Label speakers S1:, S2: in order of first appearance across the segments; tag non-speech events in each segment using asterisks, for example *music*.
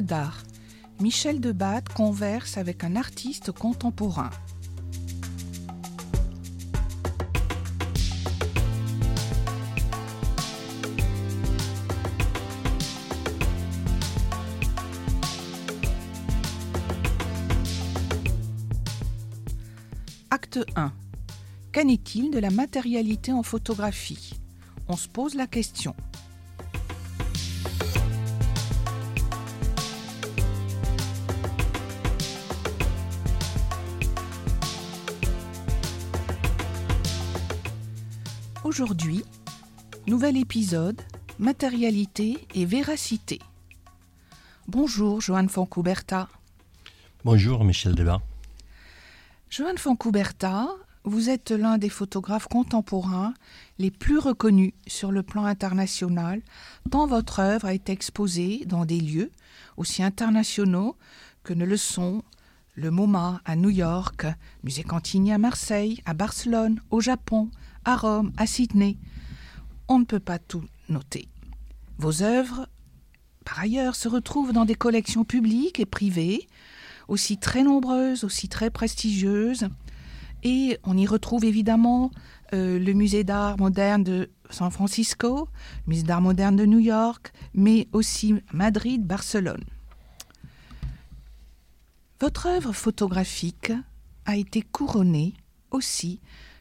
S1: D'art. Michel Debatte converse avec un artiste contemporain. Acte 1. Qu'en est-il de la matérialité en photographie? On se pose la question. Aujourd'hui, nouvel épisode, matérialité et véracité. Bonjour Joanne Foncouberta.
S2: Bonjour Michel Debat.
S1: Joanne Foncouberta, vous êtes l'un des photographes contemporains les plus reconnus sur le plan international, tant votre œuvre a été exposée dans des lieux aussi internationaux que ne le sont le MoMA à New York, Musée Cantini à Marseille, à Barcelone, au Japon, à Rome, à Sydney. On ne peut pas tout noter. Vos œuvres, par ailleurs, se retrouvent dans des collections publiques et privées, aussi très nombreuses, aussi très prestigieuses. Et on y retrouve évidemment euh, le musée d'art moderne de San Francisco, le musée d'art moderne de New York, mais aussi Madrid, Barcelone. Votre œuvre photographique a été couronnée aussi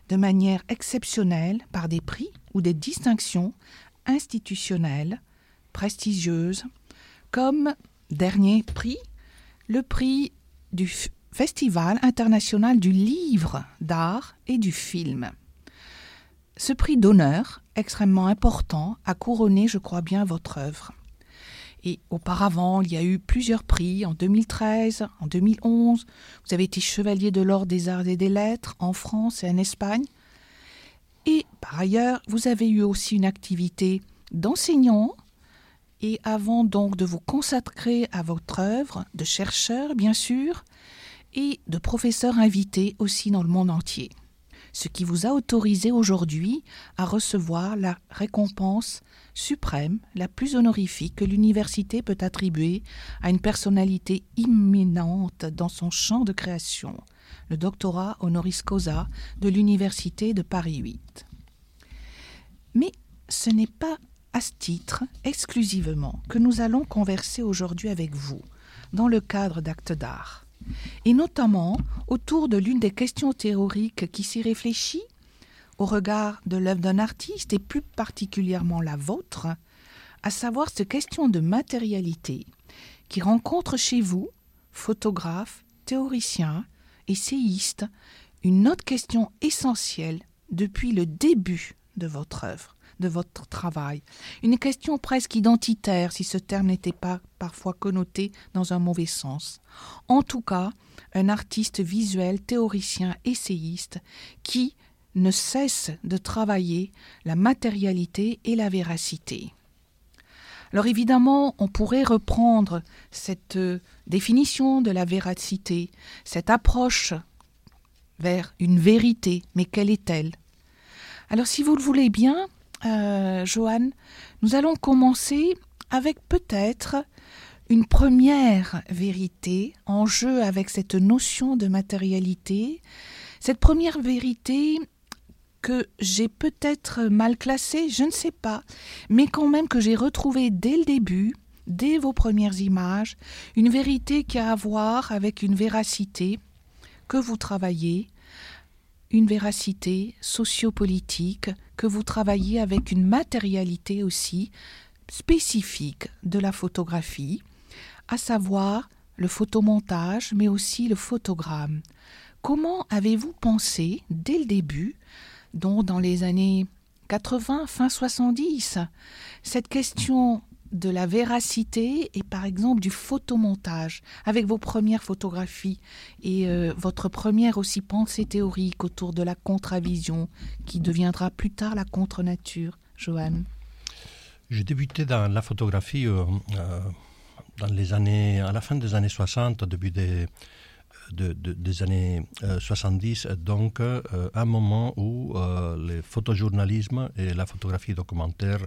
S1: de manière exceptionnelle par des prix ou des distinctions institutionnelles prestigieuses, comme dernier prix, le prix du Festival international du livre d'art et du film. Ce prix d'honneur, extrêmement important, a couronné, je crois bien, votre œuvre. Et auparavant, il y a eu plusieurs prix en 2013, en 2011. Vous avez été chevalier de l'Ordre des Arts et des Lettres en France et en Espagne. Et par ailleurs, vous avez eu aussi une activité d'enseignant. Et avant donc de vous consacrer à votre œuvre, de chercheur bien sûr, et de professeur invité aussi dans le monde entier. Ce qui vous a autorisé aujourd'hui à recevoir la récompense suprême, la plus honorifique que l'université peut attribuer à une personnalité imminente dans son champ de création, le doctorat honoris causa de l'université de Paris 8. Mais ce n'est pas à ce titre exclusivement que nous allons converser aujourd'hui avec vous dans le cadre d'actes d'art, et notamment autour de l'une des questions théoriques qui s'y réfléchit au regard de l'œuvre d'un artiste et plus particulièrement la vôtre, à savoir cette question de matérialité qui rencontre chez vous, photographe, théoricien, essayiste, une autre question essentielle depuis le début de votre œuvre, de votre travail. Une question presque identitaire si ce terme n'était pas parfois connoté dans un mauvais sens. En tout cas, un artiste visuel, théoricien, essayiste qui, ne cesse de travailler la matérialité et la véracité. Alors évidemment, on pourrait reprendre cette euh, définition de la véracité, cette approche vers une vérité, mais quelle est-elle? Alors si vous le voulez bien, euh, Joanne, nous allons commencer avec peut-être une première vérité en jeu avec cette notion de matérialité. Cette première vérité, que j'ai peut-être mal classé, je ne sais pas, mais quand même que j'ai retrouvé dès le début, dès vos premières images, une vérité qui a à voir avec une véracité que vous travaillez, une véracité sociopolitique, que vous travaillez avec une matérialité aussi spécifique de la photographie, à savoir le photomontage, mais aussi le photogramme. Comment avez-vous pensé, dès le début, dont dans les années 80, fin 70, cette question de la véracité et par exemple du photomontage avec vos premières photographies et euh, votre première aussi pensée théorique autour de la contravision qui deviendra plus tard la contre-nature, Joanne
S2: J'ai débuté dans la photographie euh, euh, dans les années, à la fin des années 60, début des des années 70, donc un moment où le photojournalisme et la photographie documentaire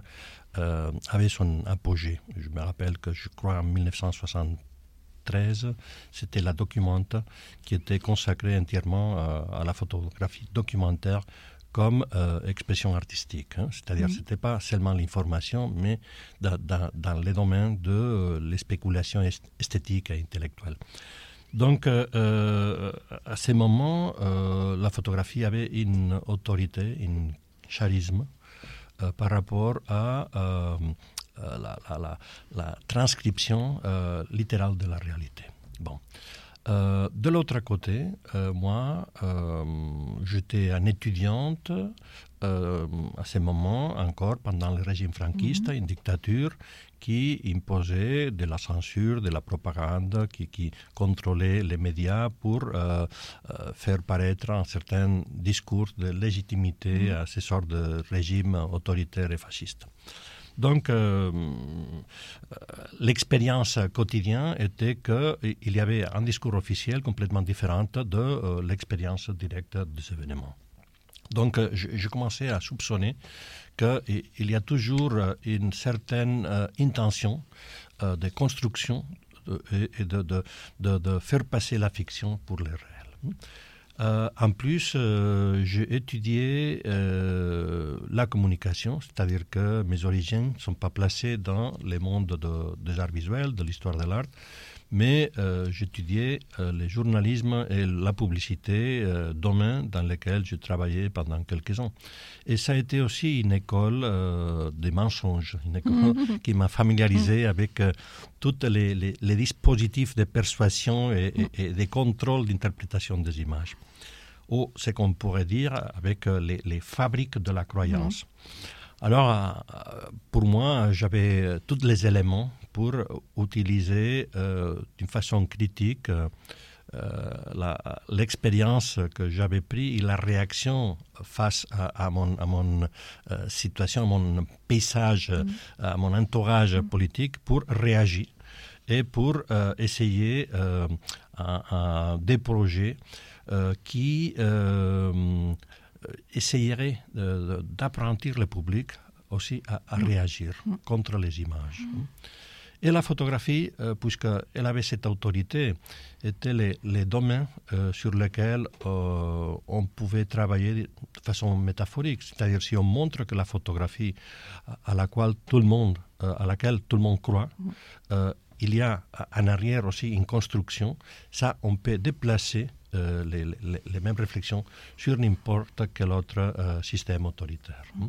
S2: avaient son apogée. Je me rappelle que je crois en 1973, c'était la documente qui était consacrée entièrement à la photographie documentaire comme euh, expression artistique. Hein. C'est-à-dire que ce n'était pas seulement l'information, mais dans, dans, les domaines de euh, les spéculations esthétiques et intellectuelles. Donc, euh, à ce moment, la photographie avait une autorité, un charisme par rapport à la, transcription littérale de la réalité. Bon. Euh, de l'autre côté, euh, moi, euh, j'étais une étudiante à ce moment encore pendant le régime franquiste, mhm. une dictature qui imposait de la censure, de la propagande, qui, contrôlait les médias pour faire paraître un certain discours de légitimité mhm. à ce sort de régime autoritaire et fasciste. Donc, euh, euh, l'expérience quotidienne était qu'il y avait un discours officiel complètement différent de euh, l'expérience directe des événements. Donc, je, commençais à soupçonner qu'il y a toujours une certaine intention de construction et de, faire passer la fiction pour le réel. Euh, en plus, euh, j'ai étudié euh, la communication, c'est-à-dire que mes origines ne sont pas placées dans le monde des arts visuels, de l'histoire de l'art, mais j'étudiais le journalisme et la publicité, domaine dans lesquels j'ai travaillé pendant quelques ans. Et ça a été aussi une école des mensonges, une école *laughs* qui m'a familiarisé avec tous les, dispositifs de persuasion et, et de contrôle d'interprétation des images. Ou ce qu'on pourrait dire avec euh, les, fabriques de la croyance. Alors, euh, pour moi, j'avais tous les éléments pour utiliser euh, d'une façon critique l'expérience que j'avais prise et la réaction face à, mon, à mon situation, à mon paysage, mhm. à mon entourage mhm. politique pour réagir et pour essayer des projets euh, qui euh, essayerait d'apprendre le public aussi à, mm. réagir contre les images. Et la photographie, euh, puisqu'elle avait cette autorité, était les, les domaines sur lesquels on pouvait travailler de façon métaphorique. C'est-à-dire si on montre que la photographie à, laquelle tout le monde, à laquelle tout le monde croit, il y a en arrière aussi une construction. Ça, on peut déplacer euh, les, les, mêmes réflexions sur n'importe quel autre euh, système autoritaire. Mm.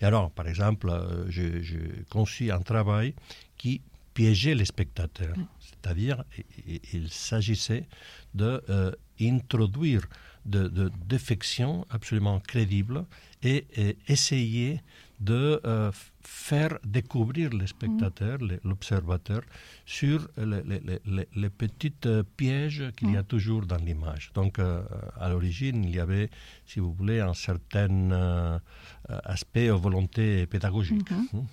S2: Et alors, par exemple, euh, j'ai conçu un travail qui piégeait les spectateurs, mm. c'est-à-dire il s'agissait d'introduire de, de, défections absolument crédibles et, et essayer de euh, faire découvrir les spectateurs, mm. l'observateur, sur les, petits euh, pièges qu'il y a mm. toujours dans l'image. Donc, euh, à l'origine, il y avait, si vous voulez, un certain aspect aux volontés pédagogiques.
S1: Mm-hmm.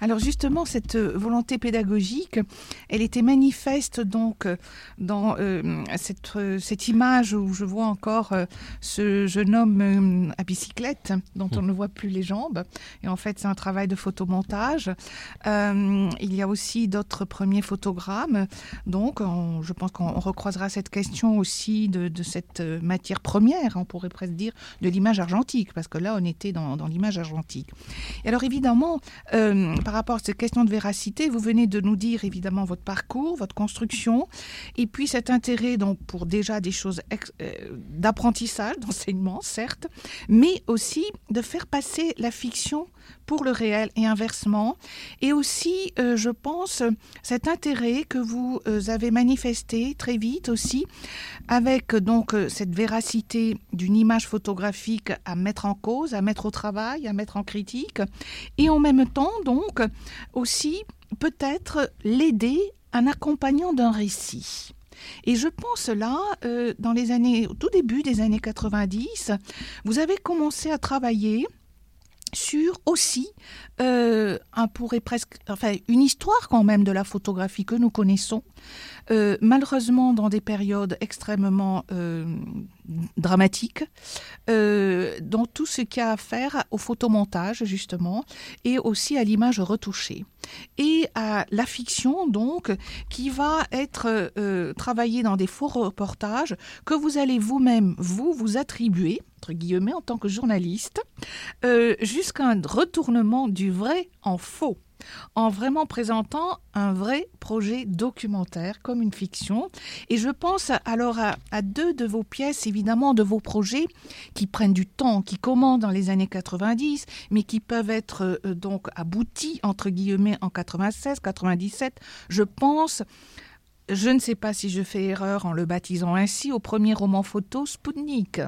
S1: Alors justement, cette euh, volonté pédagogique, elle était manifeste donc euh, dans euh, cette, cette, image où je vois encore ce jeune homme à bicyclette dont on ne voit plus les jambes. Et en fait, c'est un travail de photomontage. il y a aussi d'autres premiers photogrammes. Donc, je pense qu'on recroisera cette question aussi de, de, cette matière première, on pourrait presque dire, de l'image argentique, parce que là, on était dans, dans l'image argentique. Et alors évidemment, par rapport à cette question de véracité, vous venez de nous dire évidemment votre parcours, votre construction, et puis cet intérêt donc pour déjà des choses euh, d'apprentissage, *laughs* d'enseignement, certes, mais aussi de faire passer la fiction pour le réel et inversement, et aussi, euh, je pense, cet intérêt que vous euh, avez manifesté très vite aussi, avec donc cette véracité d'une image photographique à mettre en cause, à mettre au travail, à mettre en critique, et en même temps donc aussi peut-être l'aider en accompagnant d'un récit. Et je pense là, euh, dans les années, au tout début des années 90, vous avez commencé à travailler sur aussi euh, pourrait presque, enfin, une histoire quand même de la photographie que nous connaissons, euh, malheureusement dans des périodes extrêmement euh, dramatiques, euh, dans tout ce qui a à faire au photomontage justement, et aussi à l'image retouchée, et à la fiction donc, qui va être euh, travaillée dans des faux reportages que vous allez vous-même vous vous attribuer entre guillemets en tant que journaliste, euh, jusqu'à un retournement du vrai en faux en vraiment présentant un vrai projet documentaire comme une fiction. Et je pense alors à, deux de vos pièces, évidemment, de vos projets qui prennent du temps, qui commencent dans les années 90, mais qui peuvent être euh, donc aboutis, entre guillemets, en 96, 97. Je pense je ne sais pas si je fais erreur en le baptisant ainsi, au premier roman photo Spoutnik.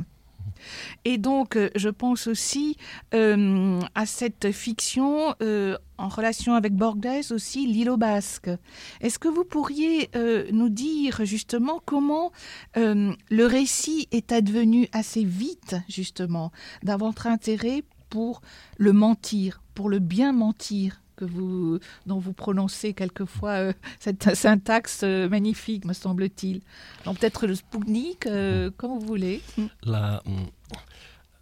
S1: Et donc, euh, je pense aussi euh, à cette fiction euh, en relation avec Borges aussi, l'îlot basque. Est-ce que vous pourriez nous dire justement comment le récit est advenu assez vite, justement, dans votre intérêt pour le mentir, pour le bien mentir? Que vous, dont vous prononcez quelquefois euh, cette *laughs* syntaxe euh, magnifique, me semble-t-il. Donc peut-être le Spoutnik, euh, comme vous voulez.
S2: La,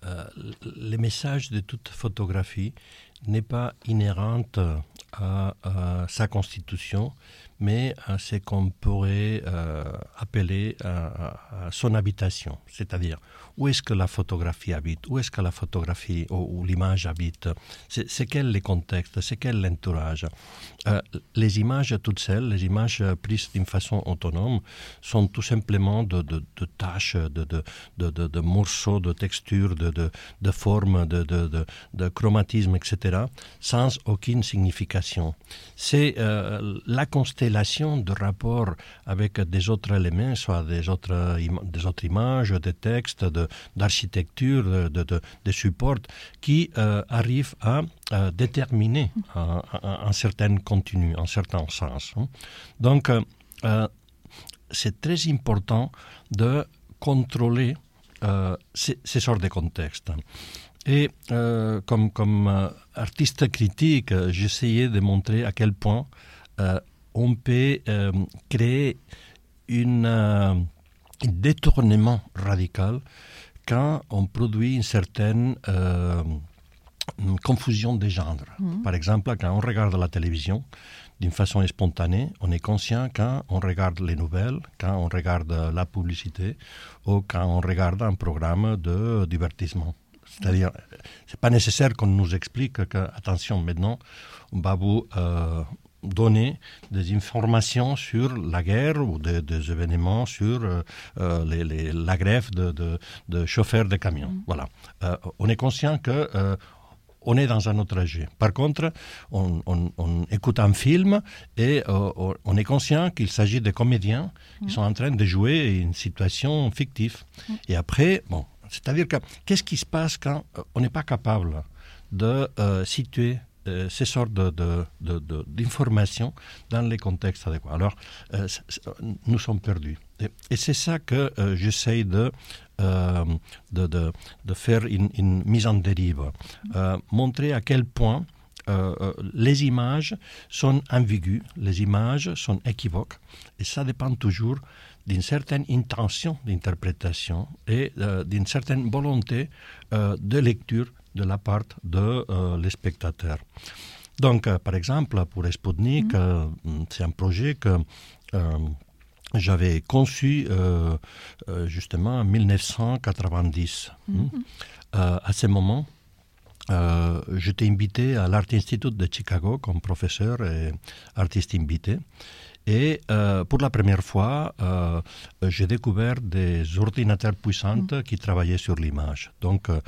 S2: euh, le message de toute photographie n'est pas inhérente à, à, sa constitution, mais à ce qu'on pourrait appeler à, à, son habitation, c'est-à-dire où est-ce que la photographie habite, où est-ce que la photographie ou, l'image habite, c'est quel le contexte, c'est quel l'entourage? Euh, les images toutes seules, les images prises d'une façon autonome, sont tout simplement de, de, de tâches, de, de, de, de, morceaux, de textures, de, de, de formes, de, de, de, de chromatisme, etc., sans aucune signification. C'est euh, la constellation de rapports avec des autres éléments, soit des autres, des autres images, des textes, d'architecture, de, de, qui euh, arrivent à, à déterminer un, certain contenu, un certain sens. Donc, euh, c'est très important de contrôler euh, ces, sortes de contextes. Et euh, comme, euh, artiste critique, j'essayais de montrer à quel point euh, on peut euh, créer une, euh, un détournement radical quand on produit une certaine euh, une confusion des genres. Mmh. Par exemple, quand on regarde la télévision, d'une façon spontanée, on est conscient quand on regarde les nouvelles, quand on regarde la publicité ou quand on regarde un programme de divertissement. C'est-à-dire, c'est pas nécessaire qu'on nous explique que, attention, maintenant, on va vous euh, donner des informations sur la guerre ou des, des événements sur euh, les, les, la grève de, de, de chauffeurs de camions. Mmh. Voilà. Euh, on est conscient que euh, on est dans un autre âge. Par contre, on, on, on écoute un film et euh, on est conscient qu'il s'agit de comédiens mmh. qui sont en train de jouer une situation fictive. Mmh. Et après, bon, c'est-à-dire que qu'est-ce qui se passe quand euh, on n'est pas capable de euh, situer euh, ces sortes d'informations dans les contextes adéquats. Alors, euh, nous sommes perdus. Et, c'est ça que euh, j'essaye de, euh, faire une, une mise en dérive. Montrer à quel point les images sont ambiguës, les images sont équivoques, et ça dépend toujours d'une certaine intention d'interprétation et d'une certaine volonté de lecture de la part de euh, les spectateurs. Donc, euh, par exemple, pour Sputnik, mm -hmm. c'est un projet que euh, j'avais conçu euh, justement en 1990. Mm -hmm. à ce moment, euh, j'étais invité à l'Art Institute de Chicago comme professeur et artiste invité. Et euh, pour la première fois, euh, j'ai découvert des ordinateurs puissants mmh. qui travaillaient sur l'image. Donc, euh,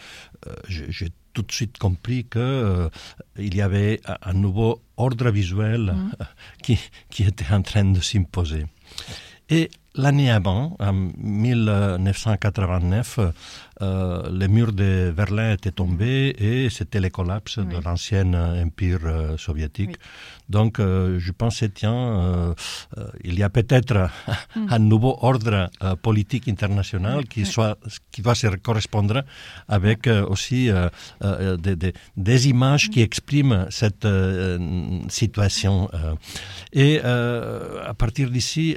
S2: j'ai tout de suite compris qu'il euh, y avait un nouveau ordre visuel mmh. *laughs* qui, qui était en train de s'imposer. Et l'année avant, en 1989, euh, les murs de Berlin étaient tombés et c'était le collapse de l'ancien empire soviétique. Donc, je pensais, tiens, il y a peut-être mm. un nouveau ordre politique international qui, soit, qui doit se correspondre avec aussi des, des, images qui expriment cette situation. et à partir d'ici,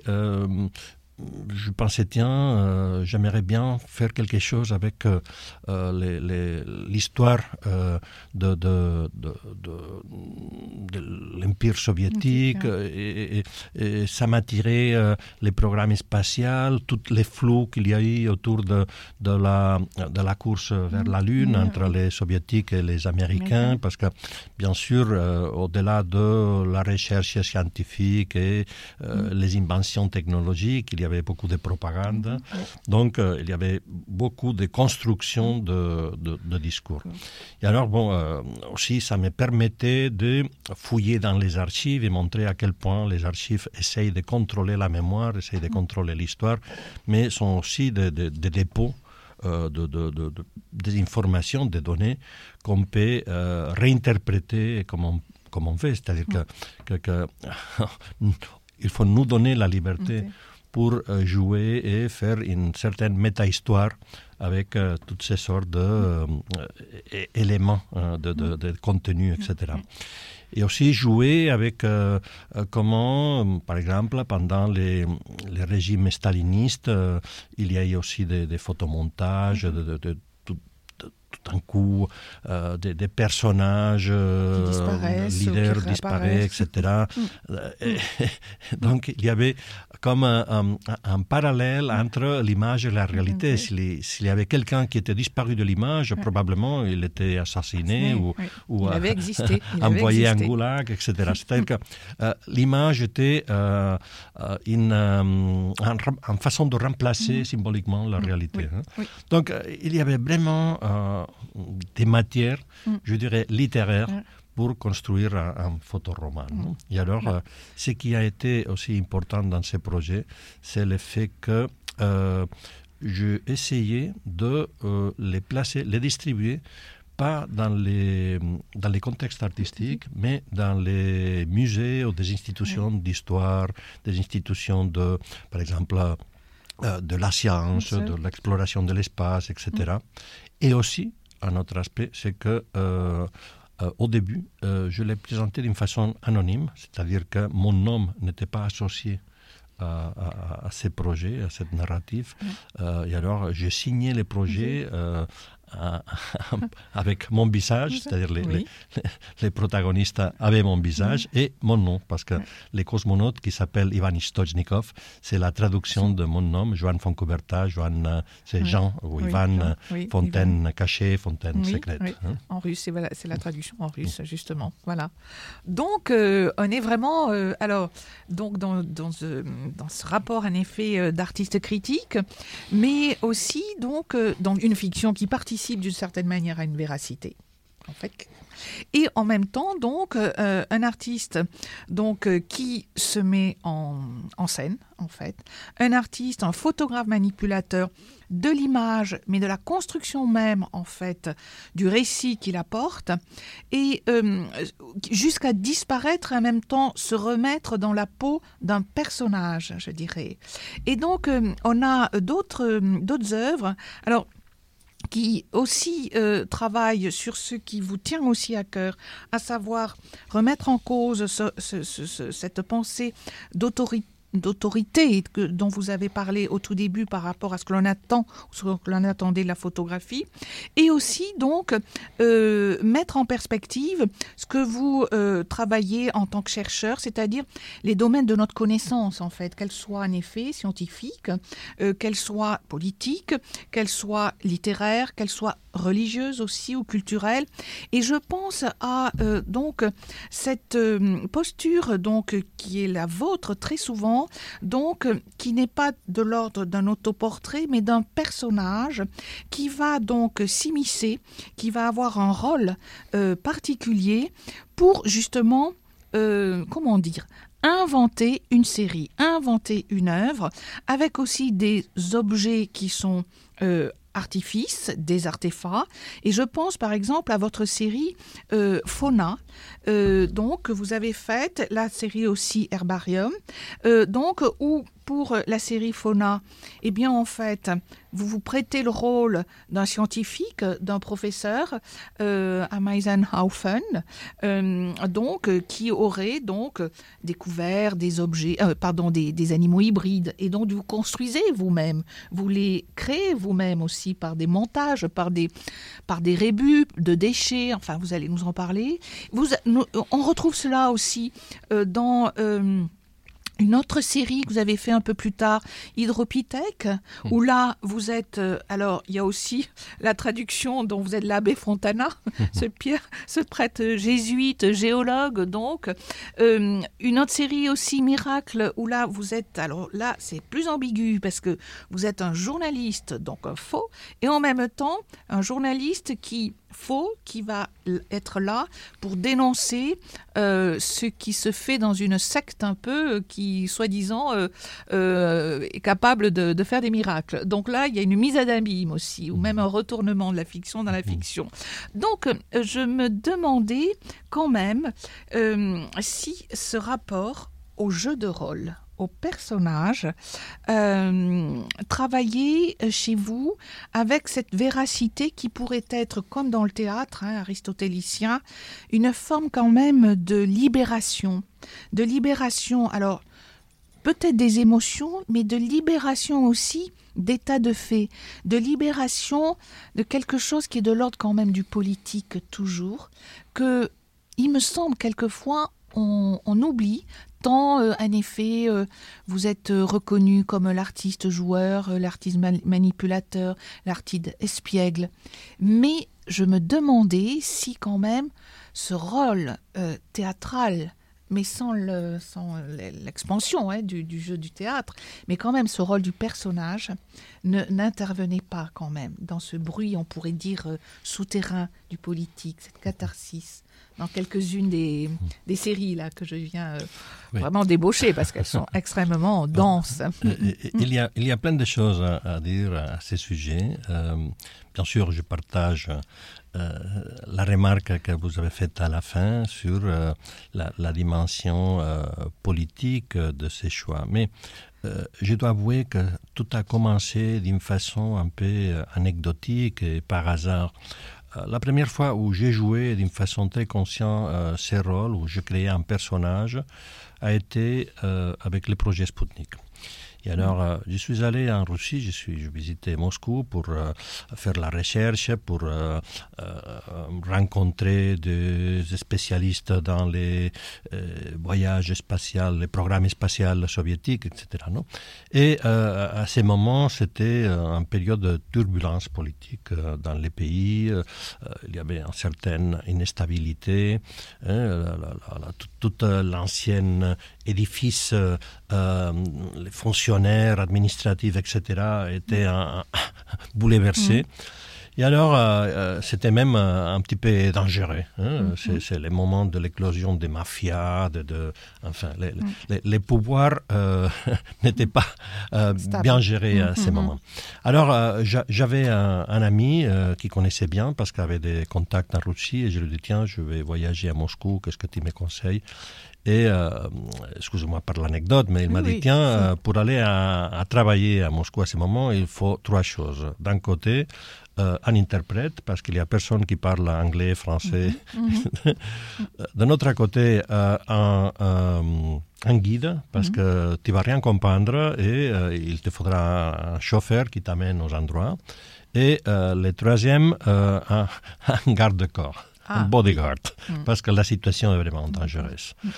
S2: je pensais, tiens, euh, j'aimerais bien faire quelque chose avec euh, euh, l'histoire de, de, l'Empire soviétique et, ça m'a tiré les programmes spatiaux, tous les flous qu'il y a eu autour de, la, de la course vers la Lune entre les soviétiques et les Américains, parce que bien sûr, au-delà de la recherche scientifique et mm. les inventions technologiques, il y avait beaucoup de propagande. Donc, euh, il y avait beaucoup de construction de, de, discours. Et alors, bon, euh, aussi, ça me permettait de fouiller dans les archives et montrer à quel point les archives essayent de contrôler la mémoire, essayent de contrôler l'histoire, mais sont aussi des dépôts euh, de, de, des informations, des données qu'on peut réinterpréter comme on, comme on fait. C'est-à-dire que, que, *laughs* il faut nous donner la liberté pour euh, jouer et faire une certaine méta-histoire avec euh, toutes ces sortes d'éléments euh, de, de, de, contenu, etc. Et aussi jouer avec comment, par exemple, pendant les, les régimes stalinistes, il y a eu aussi des, des photomontages, de, de, un coup euh, des, des, personnages,
S1: euh,
S2: leaders disparaissent, etc. Mm. *laughs* Donc il y avait comme un, un, parallèle entre l'image et la réalité. S'il y avait quelqu'un qui était disparu de l'image, probablement il était assassiné ou,
S1: ou il existé. *laughs*
S2: envoyé en goulag, etc. *laughs* C'est-à-dire que euh, l'image était euh, euh, une, une, façon de remplacer mm. symboliquement la mm. réalité. Hein. Donc il y avait vraiment des matières, mm. je dirais, littéraires pour construire un, photoroman. Mm. Et alors, euh, ce qui a été aussi important dans ce projet, c'est le fait que euh, j'ai essayé de euh, les placer, les distribuer pas dans les, dans les contextes artistiques, mais dans les musées ou des institutions d'histoire, des institutions de, par exemple, de la science, de l'exploration de l'espace, etc. Mm. Et aussi, un autre aspect, c'est que euh, au début, euh, je l'ai présenté d'une façon anonyme, c'est-à-dire que mon nom n'était pas associé à, ces projets, à cette narrative. Euh, et alors, j'ai signé les projets *laughs* avec mon visage, c'est-à-dire les, les, protagonistes avaient mon visage et mon nom, parce que les cosmonautes qui s'appellent Ivan Stojnikov, c'est la traduction de mon nom, Joan Foncouberta, Joan, euh, c'est Jean, ou Ivan, euh, Fontaine cachée, Fontaine secrète.
S1: Hein. En russe, c'est la traduction en russe, justement. Voilà. Donc, euh, on est vraiment, alors, donc dans, dans, ce, dans ce rapport, en effet, d'artiste critique, mais aussi, donc, dans une fiction qui d'une certaine manière à une véracité. En fait. Et en même temps, donc, euh, un artiste donc, euh, qui se met en, en, scène, en fait, un artiste, un photographe manipulateur de l'image, mais de la construction même, en fait, du récit qu'il apporte, et euh, jusqu'à disparaître et en même temps se remettre dans la peau d'un personnage, je dirais. Et donc, on a d'autres d'autres œuvres. Alors, qui aussi euh, travaille sur ce qui vous tient aussi à cœur, à savoir remettre en cause cette pensée d'autorité d'autorité dont vous avez parlé au tout début par rapport à ce que l'on attend, ce que l'on attendait de la photographie, et aussi donc euh, mettre en perspective ce que vous euh, travaillez en tant que chercheur, c'est-à-dire les domaines de notre connaissance en fait, qu'elles soient en effet scientifiques, euh, qu'elles soient politiques, qu'elles soient littéraires, qu'elles soient religieuses aussi ou culturelles. Et je pense à donc cette posture donc qui est la vôtre très souvent donc euh, qui n'est pas de l'ordre d'un autoportrait, mais d'un personnage qui va donc s'immiscer, qui va avoir un rôle euh, particulier pour justement, euh, comment dire, inventer une série, inventer une œuvre, avec aussi des objets qui sont artifices, des artefacts. Et je pense par exemple à votre série euh, Fauna, euh, donc que vous avez faite, la série aussi Herbarium, euh, donc où pour la série Fauna, eh bien en fait, vous vous prêtez le rôle d'un scientifique, d'un professeur euh, à Meisenhaufen, euh, donc qui aurait donc découvert des objets, euh, pardon, des, animaux hybrides, et donc vous construisez vous-même, vous les créez vous-même aussi par des montages, par des par des rébus de déchets. Enfin, vous allez nous en parler. On retrouve cela aussi dans une autre série que vous avez fait un peu plus tard, Hydropithèque, mmh. où là, vous êtes... Euh, alors, il y a aussi la traduction dont vous êtes l'abbé Fontana, ce, pierre, ce prêtre jésuite, géologue, donc. Euh, une autre série aussi, Miracle, où là, vous êtes... Alors là, c'est plus ambigu, parce que vous êtes un journaliste, donc un faux, et en même temps, un journaliste qui faux qui va être là pour dénoncer euh, ce qui se fait dans une secte un peu euh, qui, soi-disant, euh, euh, est capable de, de, faire des miracles. Donc là, il y a une mise à d'abîme aussi, ou même un retournement de la fiction dans la mmh. fiction. Donc, je me demandais quand même si ce rapport au jeu de rôle au personnage, euh, travailler chez vous avec cette véracité qui pourrait être, comme dans le théâtre hein, aristotélicien, une forme quand même de libération. De libération, alors peut-être des émotions, mais de libération aussi d'état de fait, de libération de quelque chose qui est de l'ordre quand même du politique toujours, que il me semble quelquefois on, on, oublie tant, euh, en effet, euh, vous êtes euh, reconnu comme l'artiste joueur, l'artiste manipulateur, l'artiste espiègle. Mais je me demandais si quand même ce rôle théâtral mais sans l'expansion hein, du, jeu du théâtre, mais quand même ce rôle du personnage n'intervenait pas quand même dans ce bruit, on pourrait dire, souterrain du politique, cette catharsis, dans quelques-unes des, des, séries là que je viens euh, oui. vraiment débaucher parce qu'elles sont *laughs* extrêmement denses.
S2: Il y, a, il y a plein de choses à, à dire à ce sujet. Euh, bien sûr, je partage euh, la remarque que vous avez faite à la fin sur euh, la, la, dimension euh, politique de ces choix. Mais euh, je dois avouer que tout a commencé d'une façon un peu euh, anecdotique et par hasard. Euh, la première fois où j'ai joué d'une façon très consciente euh, ces rôles, où je créais un personnage, a été euh, avec le projet Sputnik. Et alors, euh, je suis allé en Russie, je suis je visitais Moscou pour euh, faire la recherche, pour euh, rencontrer des spécialistes dans les voyages spatiaux, les programmes spatiaux soviétiques, etc. Et à ces moments, c'était une période de turbulence politique dans les pays. Il y avait une certaine instabilité. Hein, la, la, la, toute l'ancienne édifice, les fonctionnaires administratifs, etc., étaient un, un bouleversés. Mmh. Et alors, euh, euh, c'était même euh, un petit peu dangereux. Hein? Mm -hmm. C'est le moment de l'éclosion des mafias, de, de, enfin, les, mm. les, les pouvoirs euh, *laughs* n'étaient pas euh, bien gérés à mm ces moments. Alors, j'avais un, un, ami qui connaissait bien parce qu'il avait des contacts en Russie et je lui ai dit, tiens, je vais voyager à Moscou, qu'est-ce que tu me conseilles? Et euh, excusez-moi par l'anecdote, mais il m'a oui, dit tiens, euh, pour aller à, à travailler à Moscou à ce moment, il faut trois choses. D'un côté, euh, un interprète, parce qu'il n'y a personne qui parle anglais, français. Mm -hmm. *laughs* D'un autre côté, un, guide, parce mm -hmm. que tu vas rien comprendre et il te faudra un chauffeur qui t'amène aux endroits. Et le troisième, un, *laughs* un garde-corps ah. un bodyguard, mm. parce que la situation est vraiment dangereuse. Mm.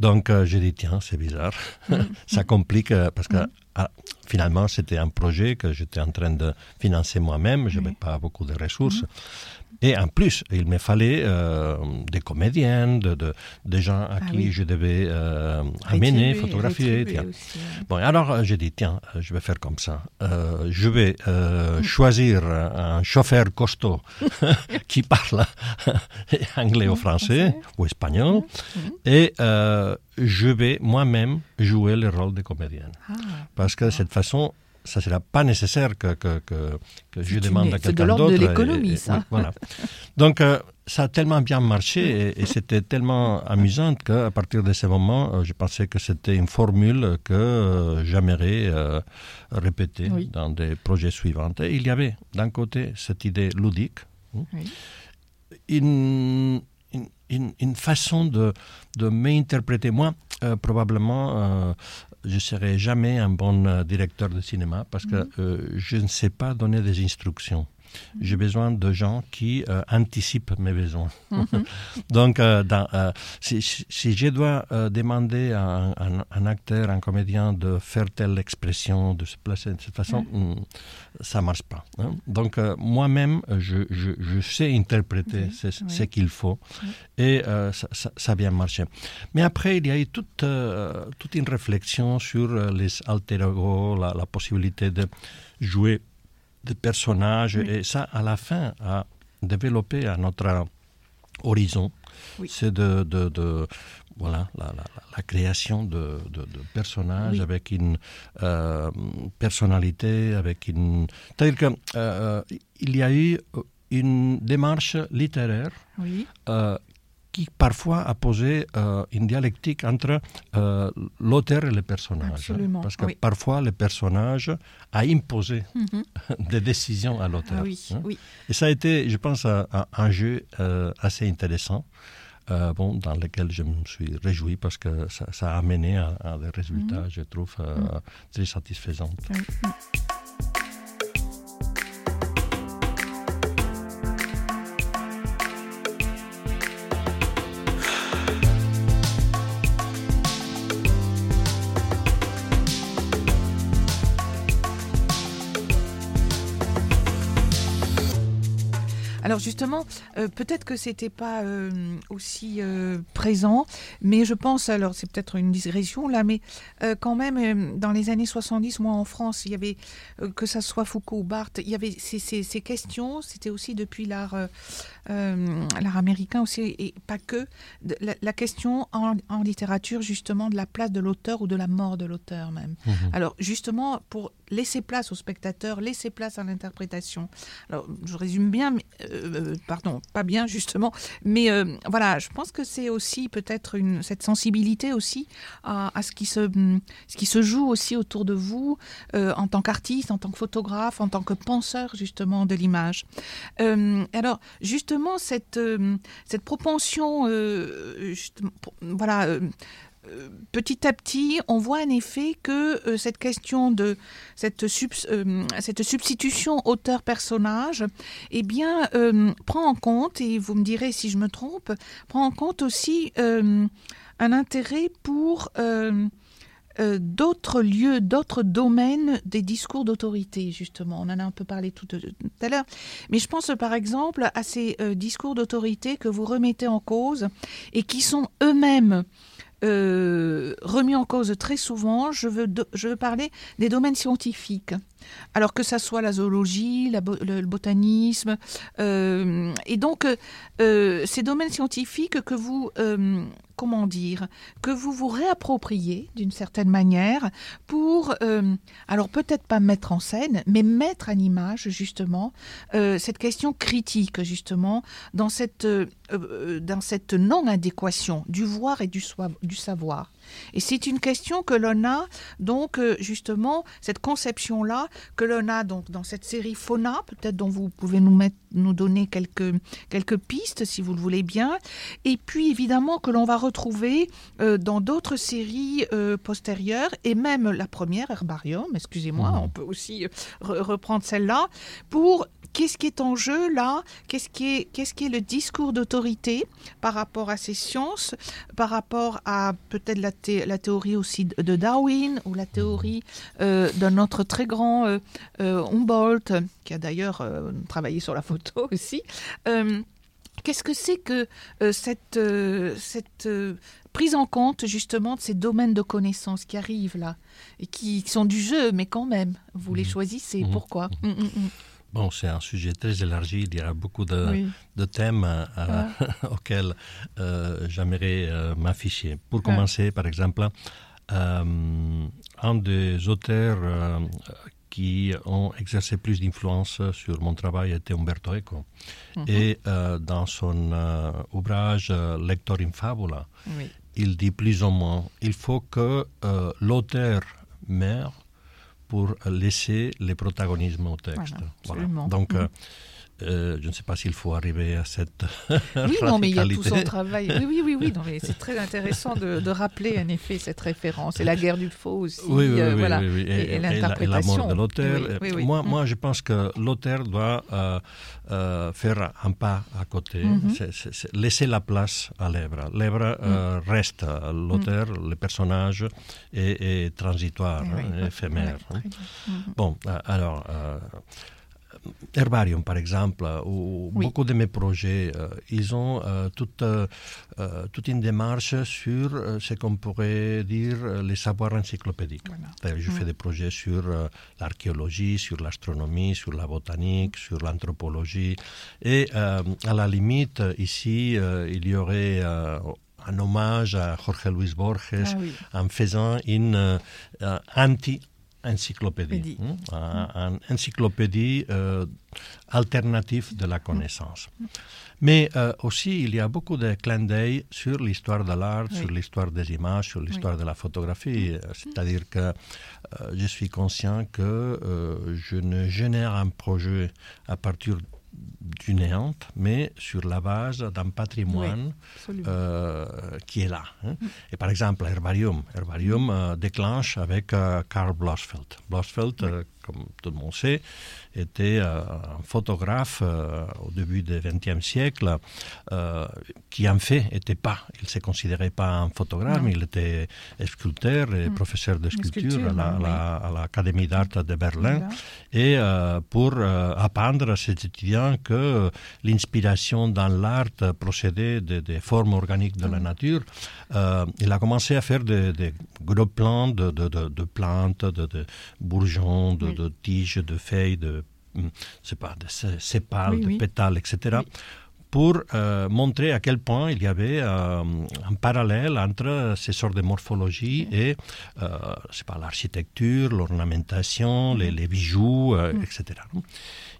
S2: Donc, euh, j'ai dit, tiens, c'est bizarre. Mm. *laughs* ça complique, euh, parce que ah, finalement, c'était un projet que j'étais en train de financer moi-même. Je n'avais pas beaucoup de ressources. Et en plus, il me fallait euh, des comédiennes, de, de, des gens à ah qui oui. je devais euh, amener, photographier. Aussi, ouais. Bon, alors euh, j'ai dit, tiens, je vais faire comme ça. Euh, je vais *laughs* choisir un chauffeur costaud *laughs* qui parle *laughs* anglais ou français ou espagnol et je vais moi-même jouer le rôle de comédienne. Ah, Parce que de cette façon, ça sera pas nécessaire que, que, que, que je demande à quelqu'un d'autre.
S1: C'est de l'ordre de l'économie, ça.
S2: Voilà. *laughs* Donc, euh, ça a tellement bien marché et, et c'était tellement amusant qu'à partir de ce moment, euh, je pensais que c'était une formule que euh, j'aimerais euh, répéter
S1: Oui.
S2: dans des projets suivants. Et il y avait d'un côté cette idée ludique, hein,
S1: Oui.
S2: une, une, une- une façon de, de m'interpréter. Moi, euh, probablement, euh, je ne serai jamais un bon euh, directeur de cinéma parce que euh, je ne sais pas donner des instructions. J'ai besoin de gens qui euh, anticipent mes besoins. *laughs* Donc, euh, dans, euh, si, je dois demander à un, un- un acteur, un comédien de faire telle expression, de se placer de cette façon, hmm, ça ne marche pas. hein. Donc, moi-même, je, je, je sais interpréter
S1: Oui,
S2: ce, qu'il faut et ça, ça, ça a bien marché. Mais après, il y a eu toute, toute une réflexion sur les alter la, la possibilité de jouer des personnages
S1: Oui.
S2: et ça, à la fin, a développé à notre horizon.
S1: Oui.
S2: C'est de, de, de- voilà, la, la- la création de, de- de personnages
S1: Oui.
S2: avec une euh, personnalité, avec une... C'est-à-dire qu'il il y a eu une démarche littéraire euh, qui parfois a posé euh, une dialectique entre euh, l'auteur et le personnage.
S1: Absolument,
S2: Parce que
S1: oui.
S2: parfois le personnage a imposé
S1: Mhm. *laughs*
S2: des décisions à l'auteur.
S1: Ah oui,
S2: hein.
S1: oui.
S2: Et ça a été, je pense, un, jeu euh, assez intéressant. bon, dans lequel je me suis réjoui parce que ça, ça a amené à, à des résultats, je trouve, euh, très satisfaisants.
S1: Alors justement, euh, peut-être que c'était pas euh, aussi euh, présent, mais je pense, alors c'est peut-être une digression là, mais quand même, dans les années 70, moi en France, il y avait, que ça soit Foucault ou Barthes, il y avait ces, ces- ces questions, c'était aussi depuis l'art euh, euh, l'art américain aussi, et pas que, de- la, la question en, en littérature justement de la place de l'auteur ou de la mort de l'auteur même. Alors justement, pour laisser place au spectateur, laisser place à l'interprétation. Alors je résume bien, mais, euh, pardon, pas bien justement, mais euh, voilà, je pense que c'est aussi peut-être cette sensibilité aussi à, à ce qui se ce qui se joue aussi autour de vous euh, en tant qu'artiste, en tant que photographe, en tant que penseur justement de l'image. Euh, alors justement cette euh, cette propension, euh, voilà. euh, Petit à petit, on voit en effet que cette question de cette, subs- cette substitution auteur-personnage, eh bien, prend en compte, et vous me direz si je me trompe, prend en compte aussi un intérêt pour euh, d'autres lieux, d'autres domaines des discours d'autorité, justement. On en a un peu parlé tout, à l'heure. Mais je pense par exemple à ces euh, discours d'autorité que vous remettez en cause et qui sont eux-mêmes euh, remis en cause très souvent. Je veux parler des domaines scientifiques. Alors que ça soit la zoologie, le, botanisme, euh, et donc euh, euh, ces domaines scientifiques que vous, comment dire, que vous vous réappropriez d'une certaine manière pour, alors peut-être pas mettre en scène, mais mettre en image justement cette question critique justement dans cette, cette non-adéquation du voir et du savoir. Et c'est une question que l'on a donc euh, justement cette conception là que l'on a donc dans cette série Fauna, peut-être dont vous pouvez nous mettre, nous donner quelques quelques pistes si vous le voulez bien, et puis évidemment que l'on va retrouver euh, dans d'autres séries euh, postérieures et même la première Herbarium, excusez-moi,
S2: Mhm.
S1: on peut aussi re- reprendre celle-là pour qu'est-ce qui est en jeu là, qu'est-ce qui est qu'est-ce qui est le discours d'autorité par rapport à ces sciences, par rapport à peut-être la, thé- la théorie aussi de Darwin ou la théorie euh, de notre très grand euh, euh, Humboldt, qui a d'ailleurs euh, travaillé sur la photo *laughs* aussi. Qu'est-ce que c'est que euh, cette, euh, cette euh, prise en compte justement de ces domaines de connaissances qui arrivent là? Et qui sont du jeu, mais quand même, vous les
S2: Mhm.
S1: choisissez.
S2: Mhm.
S1: Pourquoi? Mm, mm, mm.
S2: Bon, c'est un sujet très élargi. Il y a beaucoup de,
S1: Oui.
S2: de thèmes euh,
S1: Ah. *laughs*
S2: auxquels euh, j'aimerais euh, m'afficher. Pour
S1: Ah.
S2: commencer, par exemple, un des auteurs qui ont exercé plus d'influence sur mon travail était Umberto Eco. Mhm. Et dans son ouvrage Lector in Fabula, il dit plus ou moins il faut que l'auteur meure pour laisser le protagonisme au texte. Donc, mhm. Euh, je ne sais pas s'il faut arriver à cette. *laughs*
S1: oui, non, mais il y a tout son travail. Oui, oui, oui, oui. c'est très intéressant de, rappeler en effet cette référence. Et la guerre du faux aussi.
S2: Oui, oui, euh, voilà. oui, Et, l'interprétation. de l'auteur. Moi, moi, mm. je pense que l'auteur doit euh, faire un pas à côté, mm-hmm. laisser la place à l'œuvre. L'œuvre mm. reste. L'auteur, mm. le personnage est, transitoire, éphémère. Hein. Mm-hmm. Bon, alors. Herbarium, par exemple, ou beaucoup de mes projets, euh, ils ont euh, toute, euh, toute une démarche sur ce qu'on pourrait dire les savoirs encyclopédiques. Je fais mm. des projets sur l'archéologie, sur l'astronomie, sur la botanique, sur l'anthropologie. Et à la limite, ici, il y aurait un hommage à Jorge Luis Borges ah en faisant une anti encyclopédie, hein, une encyclopédie euh, alternative de la connaissance. Mais euh, aussi, il y a beaucoup de clins d'œil sur l'histoire de l'art, sur l'histoire des images, sur l'histoire de la photographie. Euh, c'est-à-dire que je suis conscient que je ne génère un projet à partir du néant, mais sur la base d'un patrimoine euh, qui est là. Hein. Mm. Et par exemple, Herbarium. Herbarium euh, déclenche avec euh, Karl Blossfeld. Blossfeld, comme tout le monde sait, était euh, un photographe euh, au début du XXe siècle euh, qui en fait n'était pas, il ne se considérait pas un photographe, mais il était sculpteur et mm. professeur de sculpture, à l'Académie d'art de Berlin. Et pour apprendre à ses étudiants que l'inspiration dans l'art procédait des formes organiques de la mm. nature, il a commencé à faire des, gros plans de, de plantes, de, bourgeons, de, tiges, de feuilles, de c'est pas, de sépales, de pétales, etc. pour euh, montrer à quel point il y avait euh, un parallèle entre ces sortes de morphologie et euh, pas l'architecture, l'ornementation, les, les, bijoux, mm. etc.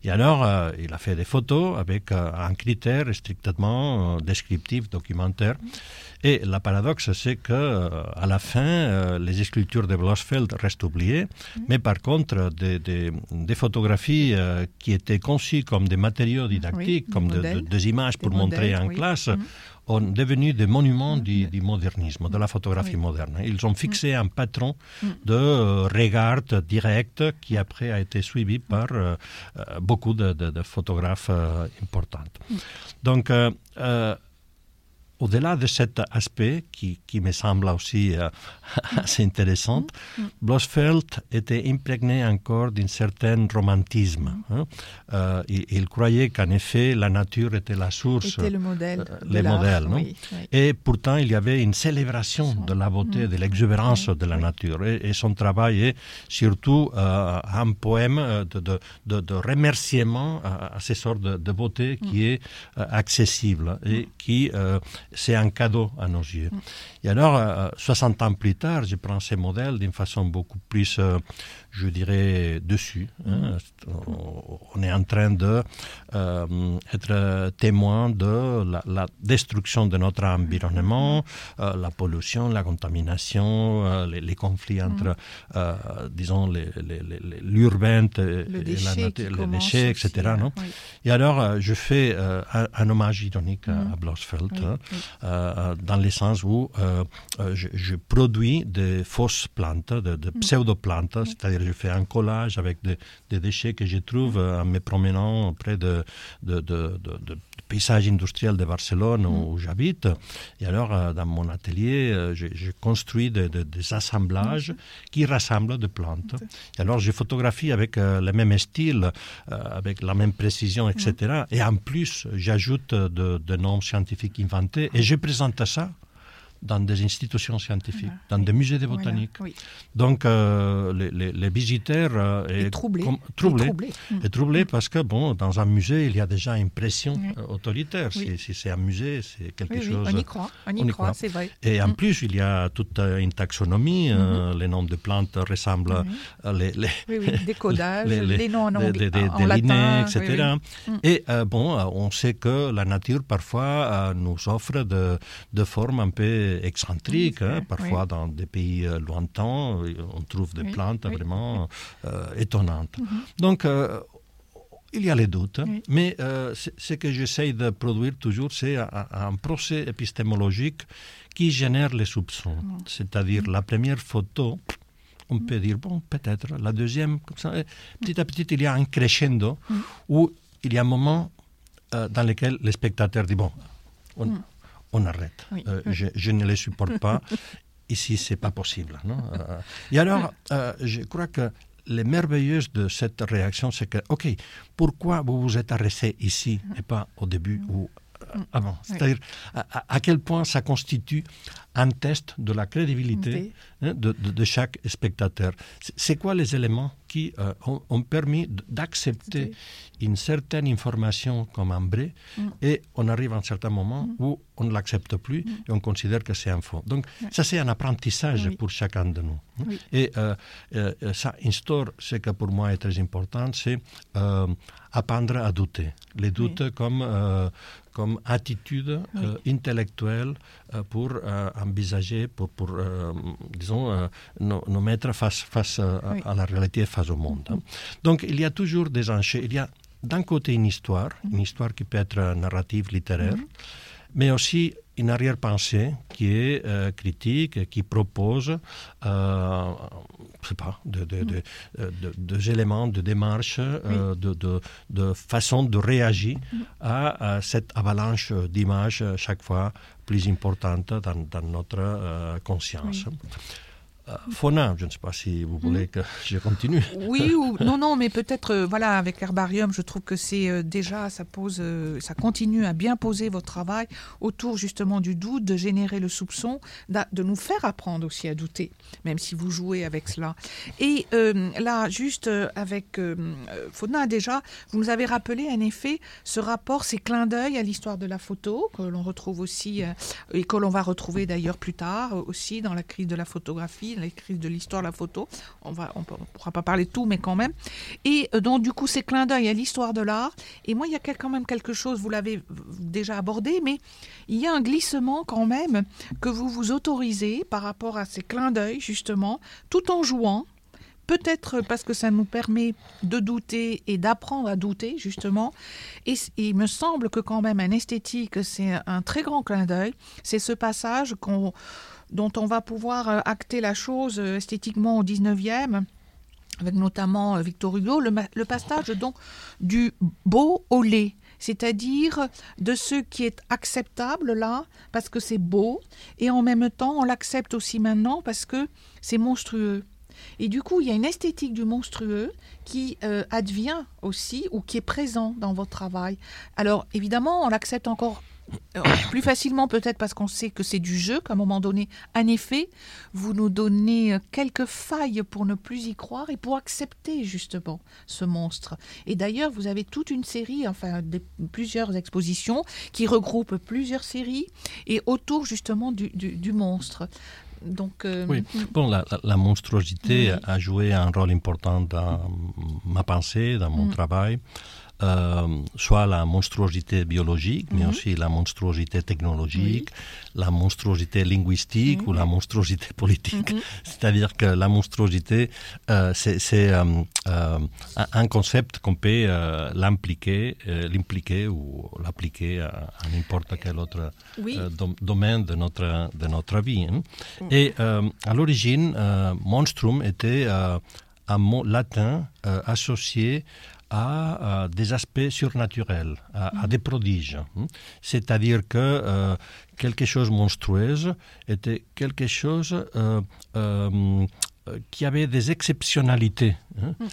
S2: Et alors, il a fait des photos avec un critère strictement descriptif, documentaire. Et la paradoxe, c'est que à la fin, les sculptures de Blossfeld restent oubliées, mm. mais par contre, des, des, photographies qui étaient conçues comme des matériaux didactiques, comme des images pour montrer en classe, mm. ont devenu des monuments du, mm. modernisme, de la photographie moderne. Ils ont fixé un patron de regard direct qui après a été suivi par beaucoup de, de photographes importants. Donc, au-delà de cet aspect qui, qui me semble aussi euh, *laughs* assez intéressant, mm. mm. Blossfeld était imprégné encore d'un certain romantisme. Mm. Hein. Euh, il, croyait qu'en effet la nature était la source,
S1: était le modèle, euh,
S2: les modèles. Et pourtant il y avait une célébration de la beauté, de l'exubérance de la nature. Et, son travail est surtout un poème de, de, de, remerciement à, ces sortes de, beauté qui est accessible et qui c'est un cadeau à nos yeux. Mm. Et alors, 60 euh, ans plus tard, je prends ces modèles d'une façon beaucoup plus euh, je dirais, dessus. Hein. On est en train d'être euh, être témoin de la, destruction de notre environnement, euh, la pollution, la contamination, euh, les, conflits entre, disons, l'urbain et, le les déchets, etc. non? Et alors, je fais un, hommage ironique à, mm. Blossfeld, hein, dans le sens où je, produis des fausses plantes, de, de mm. pseudo-plantes, c'est-à-dire je fais un collage avec des, déchets que je trouve euh, en me promenant près de, de, de, de paysages industriels de Barcelone où, mm. j'habite. Et alors, euh, dans mon atelier, euh, je, construis des, assemblages mm. qui rassemblent des plantes. Et alors, je photographie avec le même style, avec la même précision, etc. Et en plus, j'ajoute de, de noms scientifiques inventés et je présente ça dans des institutions scientifiques, dans des musées de botanique. Donc, les, les, visiteurs
S1: et troublés,
S2: troublés, et troublés, parce que bon, dans un musée, il y a déjà une pression autoritaire. Si, c'est un musée, c'est quelque chose.
S1: On y croit, on y, croit, c'est vrai.
S2: Et en plus, il y a toute une taxonomie. Mm-hmm. les noms de plantes ressemblent les, les,
S1: des *laughs* codages, les, noms en, des,
S2: etc. Et bon, on sait que la nature parfois nous offre de, de formes un peu excentriques. Hein, parfois, dans des pays lointains, on trouve des plantes vraiment étonnantes. Mm-hmm. Donc, il y a les doutes, mais euh, ce que j'essaye de produire toujours, c'est un, procès épistémologique qui génère les soupçons. C'est-à-dire la première photo, on peut dire, bon, peut-être. La deuxième, comme ça, petit à petit, il y a un crescendo où il y a un moment euh, dans lequel le spectateur dit, bon, on, arrête. Euh, je, ne les supporte pas. *laughs* Ici, c'est pas possible. Non et alors, je crois que le merveilleux de cette réaction, c'est que, OK, pourquoi vous vous êtes arrêté ici et pas au début ou avant C'est-à-dire à, quel point ça constitue un test de la crédibilité hein, de, chaque spectateur. C'est quoi les éléments qui euh, ont, permis d'accepter une certaine information comme un vrai mm. et on arrive à un certain moment mm. où on ne l'accepte plus mm. et on considère que c'est un faux. Donc ça c'est un apprentissage pour chacun de nous. Hein. Et euh, euh, ça instaure ce que pour moi est très important, c'est apprendre à douter. Les doutes comme comme attitude euh, intellectuelle euh, pour euh, envisager, pour, pour disons, nous, mettre face, face à, la réalité, face au monde. Hein. Donc il y a toujours des enjeux. Il y a d'un côté une histoire, une histoire qui peut être narrative, littéraire, mais aussi une arrière-pensée qui est euh, critique, qui propose, euh, je sais pas, de, de, de, de, éléments de démarche, euh, de, façon de réagir à, cette avalanche d'images chaque fois plus importante dans, dans notre conscience. Euh, Fauna, je ne sais pas si vous voulez hmm. que je continue.
S1: Oui ou *laughs* non, non, mais peut-être, euh, voilà, avec Herbarium, je trouve que c'est euh, déjà, ça pose, ça continue à bien poser votre travail autour justement du doute, de générer le soupçon, de nous faire apprendre aussi à douter, même si vous jouez avec cela. Et là, juste avec Fauna, déjà, vous nous avez rappelé en effet ce rapport, ces clins d'œil à l'histoire de la photo, que l'on retrouve aussi, et que l'on va retrouver d'ailleurs plus tard aussi dans la crise de la photographie l'écrit de l'histoire, la photo. On va, on, pourra pas parler de tout, mais quand même. Et euh, donc, du coup, c'est clin d'œil à l'histoire de l'art. Et moi, il y a quand même quelque chose, vous l'avez déjà abordé, mais il y a un glissement quand même que vous vous autorisez par rapport à ces clins d'œil, justement, tout en jouant. Peut-être parce que ça nous permet de douter et d'apprendre à douter, justement. Et, il me semble que quand même un esthétique, c'est un très grand clin d'œil. C'est ce passage qu'on dont on va pouvoir euh, acter la chose euh, esthétiquement au 19e avec notamment euh, Victor Hugo, le, passage donc du beau au laid, c'est-à-dire de ce qui est acceptable là, parce que c'est beau, et en même temps on l'accepte aussi maintenant parce que c'est monstrueux. Et du coup, il y a une esthétique du monstrueux qui advient aussi ou qui est présent dans votre travail. Alors évidemment, on l'accepte encore plus facilement peut-être parce qu'on sait que c'est du jeu qu'à un moment donné, en effet, vous nous donnez euh, quelques failles pour ne plus y croire et pour accepter justement ce monstre. Et d'ailleurs, vous avez toute une série, enfin plusieurs expositions qui regroupent plusieurs séries et autour justement du, monstre. Donc,
S2: euh, oui, bon, la, monstruosité a joué un rôle important dans ma pensée, dans mon mm. travail. Euh, soit la monstruosité biologique, mais mhm. aussi la monstruosité technologique, la monstruosité linguistique ou la monstruosité *laughs* politique. Mhm. C'est-à-dire que la monstruosité, euh, c'est euh, un concept qu'on peut l'impliquer, l'impliquer ou l'appliquer à, n'importe quel autre domaine de notre, de notre vie. Hein. Mm. Et à l'origine, monstrum était un mot latin associé à, des aspects surnaturels, à, des prodiges. Hein. C'est-à-dire que euh, quelque chose monstrueuse était quelque chose euh, euh, qui avait des exceptionnalités. Hein. Mm.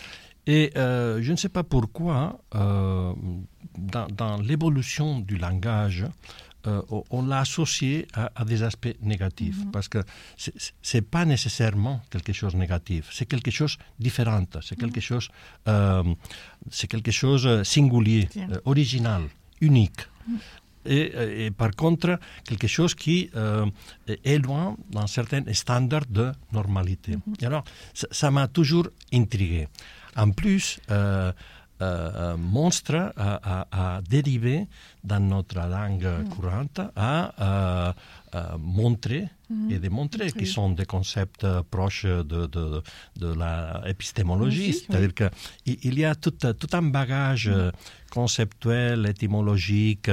S2: Et je ne sais pas pourquoi, dans, dans l'évolution du langage, on l'a associé à, des aspects négatifs, mhm. parce que ce n'est pas nécessairement quelque chose de négatif, c'est quelque chose de différent, c'est quelque, mhm. chose, c'est quelque chose singulier, original, unique. Mhm. Et, par contre, quelque chose qui est loin d'un certain standard de normalité. Alors, ça m'a toujours intrigué. En plus, euh, euh, monstre a, dérivé dans notre langue mm. courante à montrer mm. et démontrer, qui sont des concepts proches de, de, de l'épistémologie. C'est-à-dire qu'il y a tout, tout un bagage mm. conceptuel, étymologique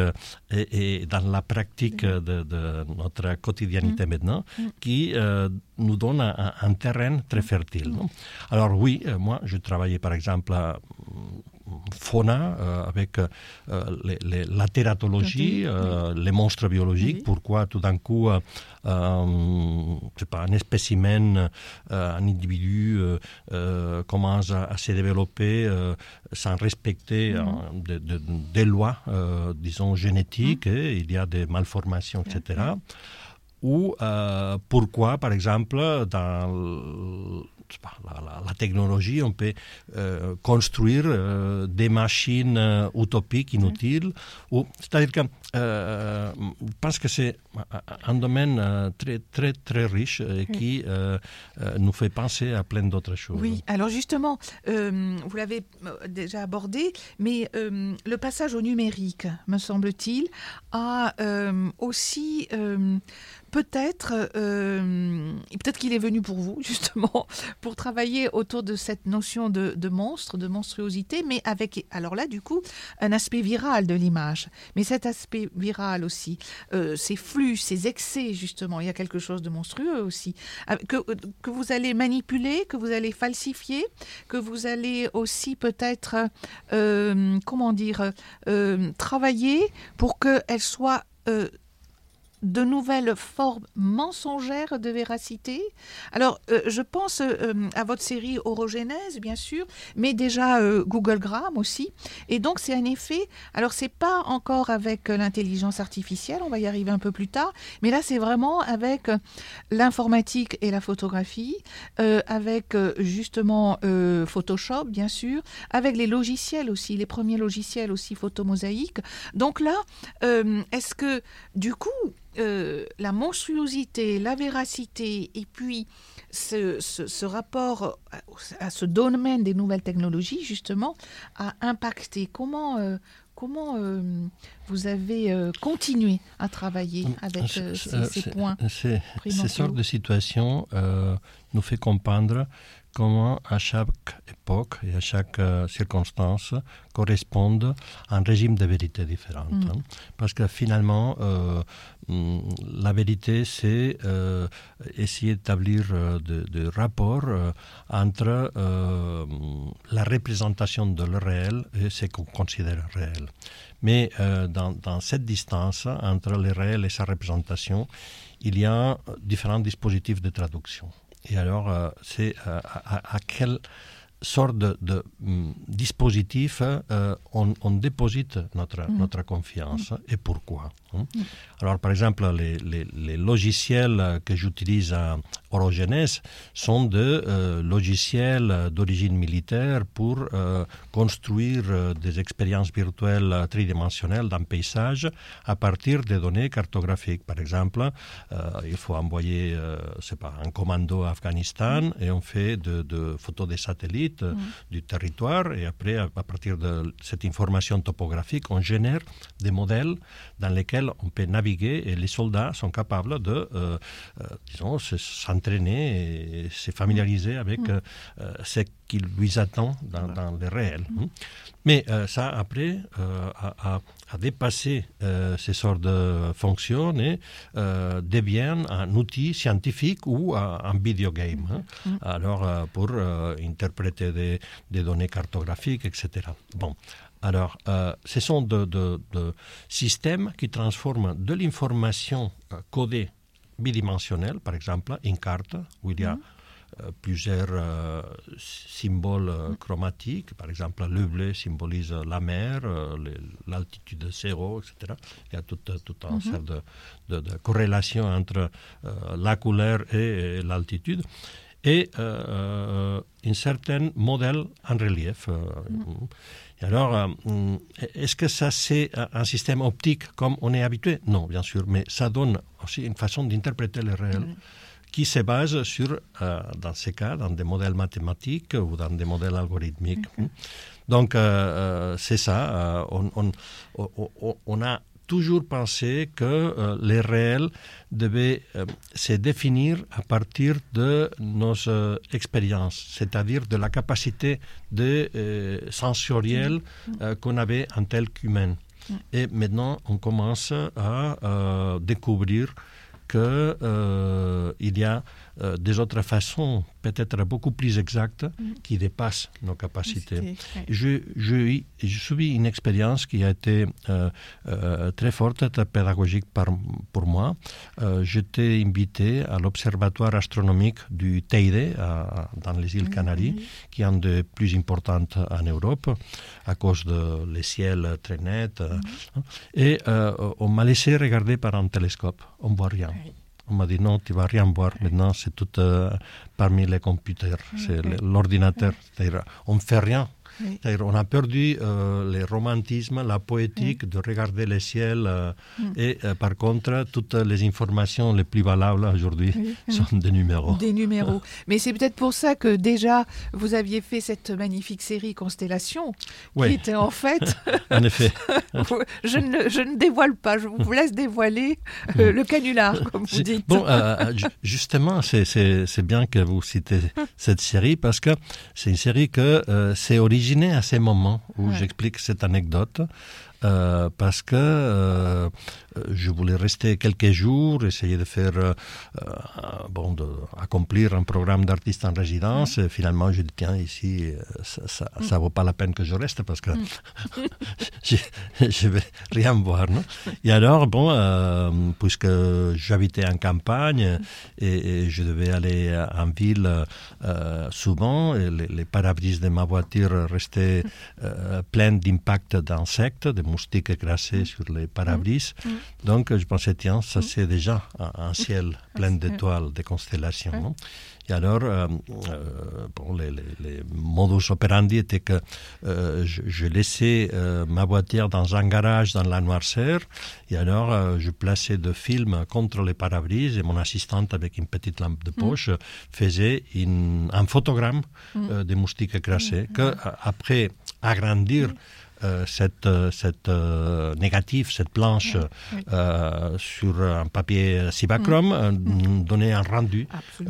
S2: et, dans la pratique de, notre quotidienneté maintenant qui euh, nous donne un, terrain très fertile. Alors oui, moi, je travaillais par exemple fauna, euh, avec euh, les, la tératologie, euh, les monstres biologiques. Pourquoi tout d'un coup, pas, un spécimen, un individu commence à, se développer sans respecter mhm. des lois, disons, génétiques, mhm. et il y a des malformations, etc. Ou pourquoi, par exemple, dans la, technologie, on peut euh, construire euh, des machines euh, utopiques, inutiles. C'est-à-dire que je pense que c'est un domaine très, très, très riche et qui nous fait penser à plein d'autres choses.
S1: Oui, alors justement, vous l'avez déjà abordé, mais le passage au numérique, me semble-t-il, a aussi peut-être, euh, peut-être qu'il est venu pour vous, *laughs* justement, pour travailler autour de cette notion de, monstre, de monstruosité, mais avec, alors là, du coup, un aspect viral de l'image. Mais cet aspect viral aussi, euh, ces flux, ces excès, justement, il y a quelque chose de monstrueux aussi, euh, que, que vous allez manipuler, que vous allez falsifier, que vous allez aussi peut-être, comment dire, travailler pour qu'elle soit de nouvelles formes mensongères de véracité. Alors, euh, je pense euh, à votre série Orogénèse, bien sûr, mais déjà euh, Google Gram aussi. Et donc, c'est un effet. Alors, c'est pas encore avec l'intelligence artificielle, on va y arriver un peu plus tard, mais là, c'est vraiment avec l'informatique et la photographie, avec justement Photoshop, bien sûr, avec les logiciels aussi, les premiers logiciels aussi photomosaïques. Donc là, est-ce que du coup, euh, la monstruosité, la véracité et puis ce, rapport à, ce domaine des nouvelles technologies, justement, a impacté. Comment, euh, comment euh, vous avez continué à travailler avec ces, ces, points
S2: Ces sortes de situations nous fait comprendre comment à chaque époque et à chaque euh, circonstance correspondent un régime de vérité différent. Mm. Hein. Parce que finalement, euh, mm, la vérité, c'est euh, essayer d'établir des de rapports entre la représentation de le réel et ce qu'on considère réel. Mais dans, dans, cette distance entre le réel et sa représentation, il y a différents dispositifs de traduction. Et alors, euh, c'est euh, à, à, quel sorte de, de mm, dispositif euh, on, on, déposite notre, mm. notre confiance mm. et pourquoi. Hein? Alors, par exemple, les, les, les logiciels que j'utilise à Orogenes sont de euh, logiciels d'origine militaire pour euh, construire des expériences virtuelles tridimensionnelles d'un paysage à partir des données cartographiques. Par exemple, il faut envoyer c'est pas, un commando à Afghanistan et on fait de, de photos des satellites du territoire et après, à, à partir de cette information topographique, on génère des modèles dans lesquels on peut naviguer et les soldats sont capables de, euh, euh, disons, s'entraîner et se familiariser avec mm. euh, ce qui lui attend dans, dans le réel. Mm. Mais ça, après, a, dépassé ces sortes de fonctions et devient un outil scientifique ou un videogame. Hein. Mm. Alors, pour interpréter des, des données cartographiques, etc. Bon. Alors, euh, ce sont de, systèmes qui transforment de l'information euh, codée bidimensionnelle, par exemple, une carte où il y a mhm. Plusieurs symboles chromatiques. Par exemple, le bleu symbolise la mer, l'altitude zéro, etc. Il y a tout, tout un mm de, de, de, corrélation entre la couleur et, l'altitude. Et un certain modèle en relief. Mm. Et alors, est-ce que ça c'est un système optique comme on est habitué? Non, bien sûr, mais ça donne aussi une façon d'interpréter le réel qui se base sur, euh, dans ces cas, dans des modèles mathématiques ou dans des modèles algorithmiques. Donc, euh, euh, c'est ça. On, on, on, on, a toujours pensé que les réels devaient se définir à partir de nos expériences, c'est-à-dire de la capacité de, sensorielle qu'on avait en tel qu'humain. Et maintenant, on commence à découvrir qu'il euh, y a euh, des autres façons, peut-être beaucoup plus exactes, mm. qui dépassent nos capacités. Je, je, je subis une expérience qui a été euh, euh, très forte, très pédagogique par, pour moi. J'étais invité à l'Observatoire astronomique du Teide, dans les îles Canaries, qui est un des plus importantes en Europe, à cause de les ciels très nets. Mm. Et on m'a laissé regarder par un télescope. On ne voit rien. On m'a dit non, tu vas rien voir. Maintenant, c'est tout euh, parmi les computers, c'est l'ordinateur. On ne fait rien on a perdu euh, le romantisme, la poétique de regarder le ciel euh, mm. et euh, par contre, toutes les informations les plus valables aujourd'hui *laughs* sont des numéros.
S1: Des numéros. *laughs* Mais c'est peut-être pour ça que déjà vous aviez fait cette magnifique série Constellation, qui était en fait. *laughs*
S2: en effet.
S1: je, ne, je, ne, dévoile pas, je vous laisse dévoiler mm. le canular, comme vous dites.
S2: Bon, justement, c'est bien que vous citez cette série parce que c'est une série que c'est original à ces moments où j'explique cette anecdote euh, parce que euh, je voulais rester quelques jours, essayer de faire, euh, bon, de accomplir un programme d'artiste en résidence. Et finalement, je dis tiens, ici, ça, ne mm. vaut pas la peine que je reste parce que mm. *laughs* je, je vais rien voir. Non? Et alors, bon, puisque j'habitais en campagne mm. et, je devais aller en ville souvent, et les, les de ma voiture restaient pleins d'impact d'insectes, de moustiques écrasés sur les parabris. Mm. Mm. Donc je pensais, tiens, ça mm. c'est déjà un, ciel plein d'étoiles, de constellations. Et alors, euh, euh, bon, les, les, modus operandi étaient que euh, je, laissais ma voiture dans un garage dans la noirceur, et alors je plaçais de films contre les parabris, et mon assistante, avec une petite lampe de poche, faisait une, un photogramme des moustiques écrasés, que après agrandir euh, cette, euh, cette euh, négatif, cette planche sur un papier cibachrome, mm. donner un rendu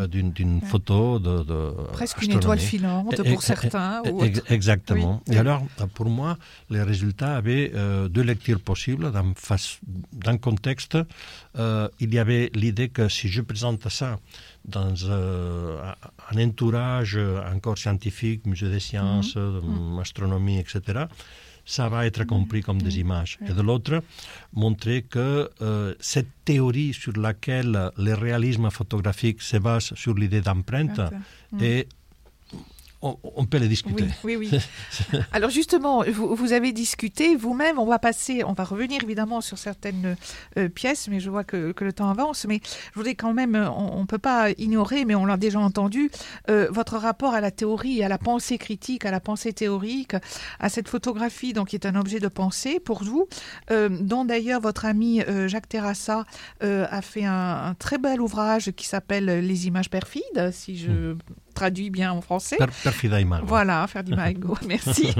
S2: d'une photo de,
S1: presque une étoile filante pour certains.
S2: exactement. Et alors, pour moi, les résultats avaient deux lectures possibles. Dans, dans contexte, il y avait l'idée que si je présente ça dans un entourage encore scientifique, musée des sciences. Mm. astronomie, etc., ça va être compris comme des images. Et de l'autre, montrer que euh, cette théorie sur laquelle le réalisme photographique se base sur l'idée d'empreinte est on, peut les discuter.
S1: Oui, oui, *laughs* Alors justement, vous, avez discuté vous-même. On va passer, on va revenir évidemment sur certaines euh, pièces, mais je vois que, le temps avance. Mais je voudrais quand même, on ne peut pas ignorer, mais on l'a déjà entendu, euh, votre rapport à la théorie, à la pensée critique, à la pensée théorique, à cette photographie, donc qui est un objet de pensée pour vous, euh, dont d'ailleurs votre ami Jacques Terrassa a fait un, très bel ouvrage qui s'appelle Les images perfides, si je hmm traduit bien en français.
S2: Per,
S1: Voilà, Ferdimago, *laughs* merci.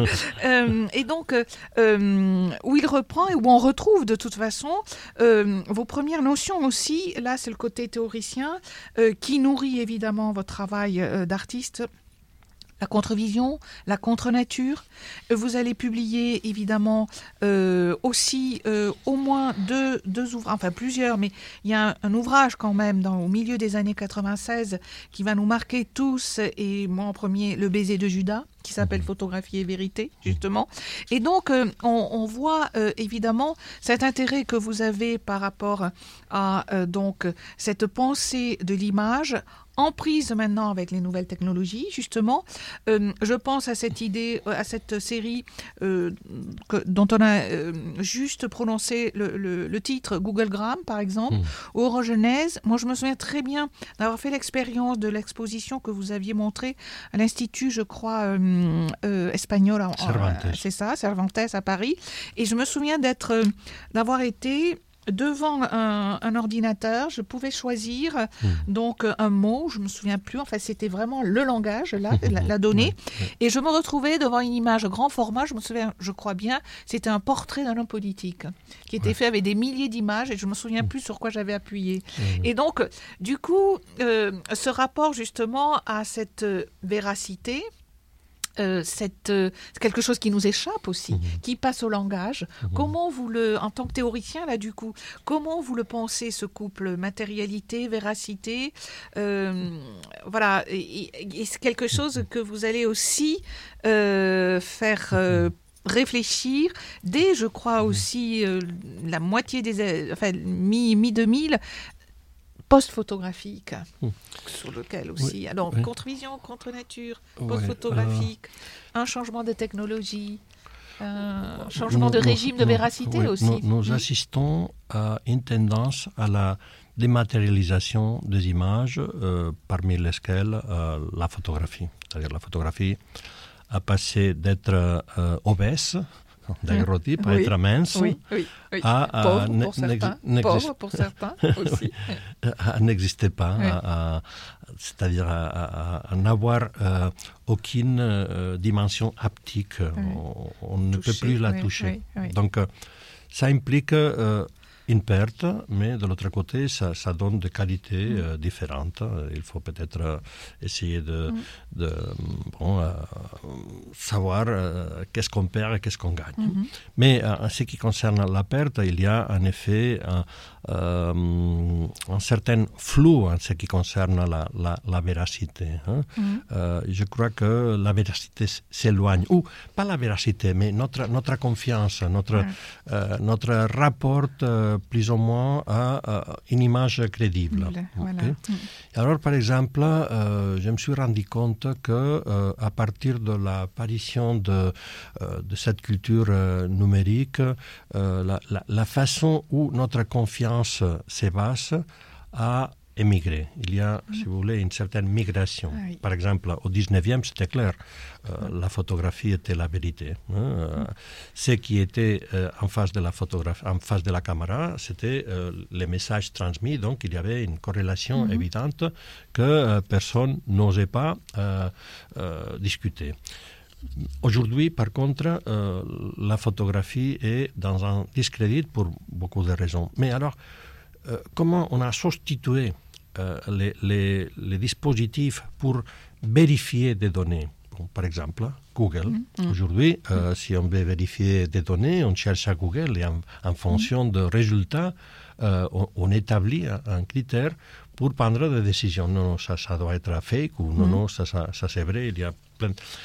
S1: euh, et donc, euh, euh, où il reprend et où on retrouve de toute façon vos premières notions aussi, là c'est le côté théoricien, qui nourrit évidemment votre travail d'artiste la contre-vision, la contre-nature. Vous allez publier évidemment euh, aussi euh, au moins deux, deux ouvrages, enfin plusieurs, mais il y a un, ouvrage quand même dans, au milieu des années 96 qui va nous marquer tous, et moi en premier, Le baiser de Judas qui s'appelle
S2: Mhm.
S1: Photographie et vérité, justement. Et donc, euh, on, on voit euh, évidemment cet intérêt que vous avez par rapport à euh, donc cette pensée de l'image en prise maintenant avec les nouvelles technologies, justement. Euh, je pense à cette idée, euh, à cette série euh, que- dont on a euh, juste prononcé le, le- le titre Google Gram, par exemple,
S2: Mm.
S1: ou Orogenèse. Moi, je me souviens très bien d'avoir fait l'expérience de l'exposition que vous aviez montrée à l'Institut, je crois, espagnol. C'est ça, Cervantes à Paris. Et je me souviens d'être, d'avoir été devant un, un ordinateur, je pouvais choisir
S2: Mm.
S1: donc un mot, je me souviens plus, enfin c'était vraiment le langage, là, la, la *laughs* donnée, et je me retrouvais devant une image grand format, je me souviens, je crois bien, c'était un portrait d'un homme politique, qui était
S2: Ouais.
S1: fait avec des milliers d'images, et je me souviens plus sur quoi j'avais appuyé. Et donc, du coup, euh, ce rapport justement à cette euh, véracité, euh, cette, euh, c'est quelque chose qui nous échappe aussi,
S2: Mhm.
S1: qui passe au langage.
S2: Mhm.
S1: Comment vous le, en tant que théoricien là du coup, comment vous le pensez ce couple matérialité, véracité, euh, voilà, c'est quelque chose que vous allez aussi faire. réfléchir dès, je crois aussi, euh, la moitié des... Enfin, mi- mi-2000, post-photographique,
S2: Mm.
S1: sur lequel aussi... Alors,
S2: oui.
S1: contre-vision, contre-nature,
S2: Ouais,
S1: post-photographique, un changement de technologie, un changement de régime de véracité aussi.
S2: Nous, nous
S1: Mm.
S2: assistons à une tendance à la dématérialisation des images, euh, parmi lesquelles euh, la photographie. C'est-à-dire la photographie a passé d'être euh, obèse, daguerreotype, à
S1: Oui,
S2: être mince,
S1: Oui,
S2: à,
S1: Pauvre
S2: ne-
S1: pour certains,
S2: n'ex-
S1: pauvre pour certains *laughs* aussi.
S2: à n'exister pas, c'est-à-dire à, n'avoir euh, aucune euh, dimension haptique. On, on ne peut plus la toucher. Donc, euh, ça implique euh, une perte, mais de l'autre côté, ça, ça donne des qualités
S1: Mm.
S2: euh, différentes. Il faut peut-être euh, essayer de,
S1: Mm.
S2: de, bon, euh, savoir euh, qu'est-ce qu'on perd et qu'est-ce qu'on gagne.
S1: Mhm.
S2: Mais en ce qui concerne la perte, il y a en effet un, un certain flou en ce qui concerne la, la, la véracité. hein.
S1: Mhm.
S2: Euh, je crois que la véracité s'éloigne, ou pas la véracité, mais notre, notre confiance, notre, euh, notre rapport euh, plus ou moins à, une image crédible.
S1: Voilà.
S2: Alors, par exemple, je me suis rendu compte que à partir de l'apparition de, de cette culture numérique, la, la- la façon où notre confiance s'évasse a émigré. Il y a, si vous voulez, une certaine migration.
S1: Ah oui.
S2: Par exemple, au 19e, c'était clair, euh, la photographie était la vérité. hein. Euh, Ce qui était euh, en face de la photographie, en face de la caméra, c'était euh, les messages transmis. Donc, il y avait une corrélation
S1: Mhm.
S2: évidente que euh, personne n'osait pas euh, euh, discuter. Aujourd'hui, par contre, euh, la photographie est dans un discrédit pour beaucoup de raisons. Mais alors, euh, comment on a substitué euh, les, les- les dispositifs pour vérifier des données? Par exemple, Google. Aujourd'hui, euh, si on veut vérifier des données, on cherche à Google et en, en fonction de résultats, on, on établit un, un critère pour prendre des décisions. Non, non, ça, ça doit être fake ou non, non, ça, ça, ça, c'est vrai. Il y a plein.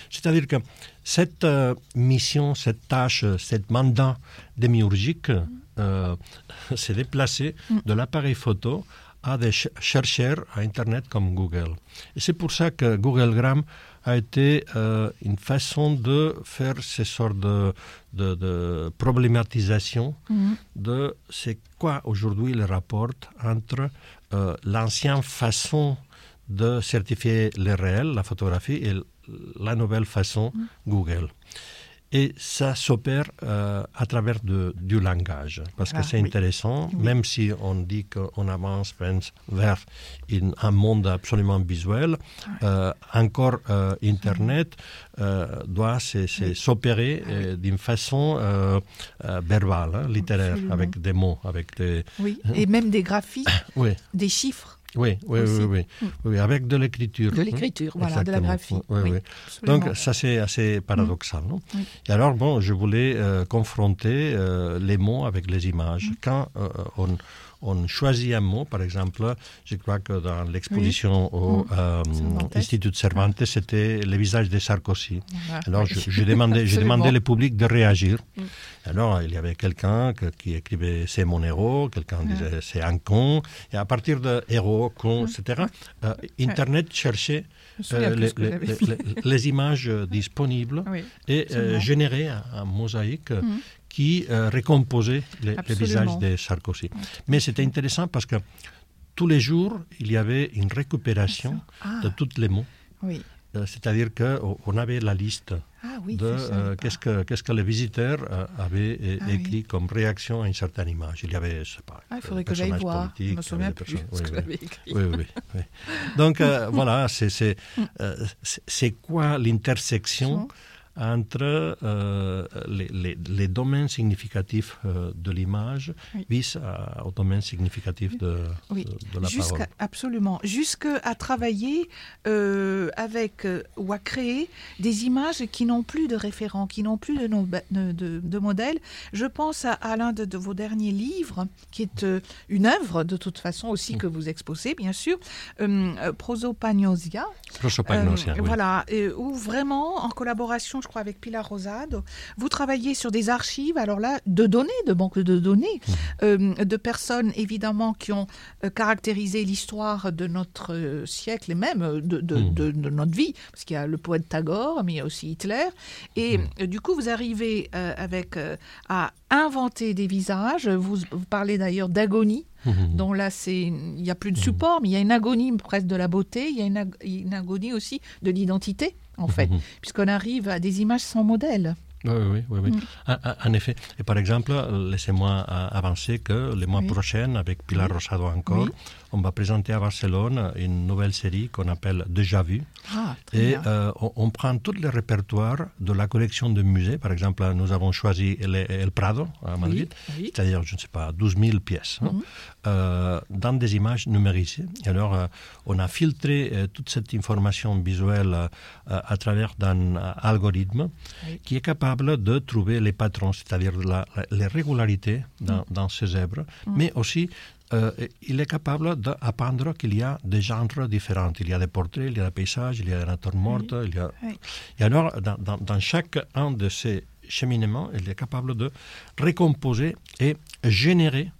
S2: C'est-à-dire que cette euh, mission, cette tâche, cette mandat démiurgique euh, *laughs* s'est déplacé de l'appareil photo à des ch- chercheurs à Internet comme Google. Et c'est pour ça que Google Gram a été euh, une façon de faire ces sortes de, de, de problématisation
S1: Mhm.
S2: de c'est quoi aujourd'hui le rapport entre euh, l'ancienne façon de certifier le réel, la photographie, et la nouvelle façon Google. Et ça s'opère euh, à travers de- du langage, parce
S1: Ah,
S2: que c'est
S1: oui.
S2: intéressant,
S1: Oui.
S2: même si on dit qu'on avance vers- une- un monde absolument visuel, euh, encore euh, Internet doit s'opérer d'une façon euh, euh, verbale, hein, littéraire,
S1: Absolument.
S2: avec des mots, avec des...
S1: Oui, et même des graphiques, *coughs*
S2: Oui,
S1: des chiffres,
S2: oui, oui, oui, oui,
S1: Mm.
S2: oui, avec de l'écriture.
S1: de
S2: hein.
S1: l'écriture, voilà, de la graphie.
S2: Oui, oui. Donc ça c'est assez paradoxal. non
S1: Oui.
S2: Et alors bon, je voulais euh, confronter euh, les mots avec les images. Quand euh, on, on choisit un mot. Par exemple, je crois que dans l'exposition au euh, Institut Cervantes, c'était le visage de Sarkozy. Alors, j'ai demandé, j'ai demandé au public de réagir. Mm. Alors, il y avait quelqu'un qui écrivait c'est mon héros, quelqu'un disait c'est un con. Et à partir de héros, con, etc., euh, Internet cherchait euh, les, images disponibles et générait un, mosaïque mm qui euh, récomposait les, visages de Sarkozy. Mais c'était intéressant parce que tous les jours, il y avait une récupération ah. de tous les mots. Oui. Euh, c'est-à-dire qu'on avait la liste ah de euh, qu'est-ce que qu'est-ce que les visiteurs avaient ah écrit comme réaction à une certaine image. Il y avait, je sais pas,
S1: ah, il faudrait que j'aille voir. Je me souviens plus *laughs* ce que j'avais écrit.
S2: Oui, oui, oui. Donc *laughs* voilà, c'est c'est quoi l'intersection entre euh, les, les, domaines significatifs euh, de l'image oui. vis au domaine significatif de, de, la parole.
S1: Absolument. Jusqu'à travailler euh, avec ou à créer des images qui n'ont plus de référents, qui n'ont plus de, de, de, modèles. Je pense à, l'un de, vos derniers livres, qui est une œuvre de toute façon aussi mm. que vous exposez, bien sûr, Prosopagnosia.
S2: Prosopagnosia, oui.
S1: Voilà, où vraiment, en collaboration je crois, avec Pilar Rosado. Vous travaillez sur des archives, alors là, de données, de banques de données, mmh. euh, de personnes évidemment qui ont euh, caractérisé l'histoire de notre euh, siècle et même mmh. de, notre vie, parce qu'il y a le poète Tagore, mais il y a aussi Hitler. Et mmh. du coup, vous arrivez avec à inventer des visages. Vous, parlez d'ailleurs d'agonie. Dont là, c'est, il n'y a plus de support, mais il y a une agonie presque de la beauté, il y a une, une agonie aussi de l'identité en fait, mhm. puisqu'on arrive à des images sans modèle.
S2: Oui, oui, oui. oui. Mm. En, effet. Et par exemple, laissez-moi avancer que le mois prochain, avec Pilar Rosado encore, on va présenter à Barcelone une nouvelle série qu'on appelle Déjà Vu. Ah, et euh, on, prend tout le répertoire de la collection de musées. Par exemple, nous avons choisi El, Prado à Madrid, c'est-à-dire, je ne sais pas, 12 000 pièces, hein, mhm. Euh, dans des images numérisées. Et alors, euh, on a filtré toute cette information visuelle à travers un algorithme qui est capable de trouver les patrons, c'est-à-dire les régularités dans, dans ces œuvres, mhm. mais aussi euh, il est capable d'apprendre qu'il y a des genres différents. Il y a des portraits, il y a des paysages, il y a des natures mortes. Il y a... Et alors, dans, dans, dans chaque un de ces cheminements, il est capable de récomposer et générer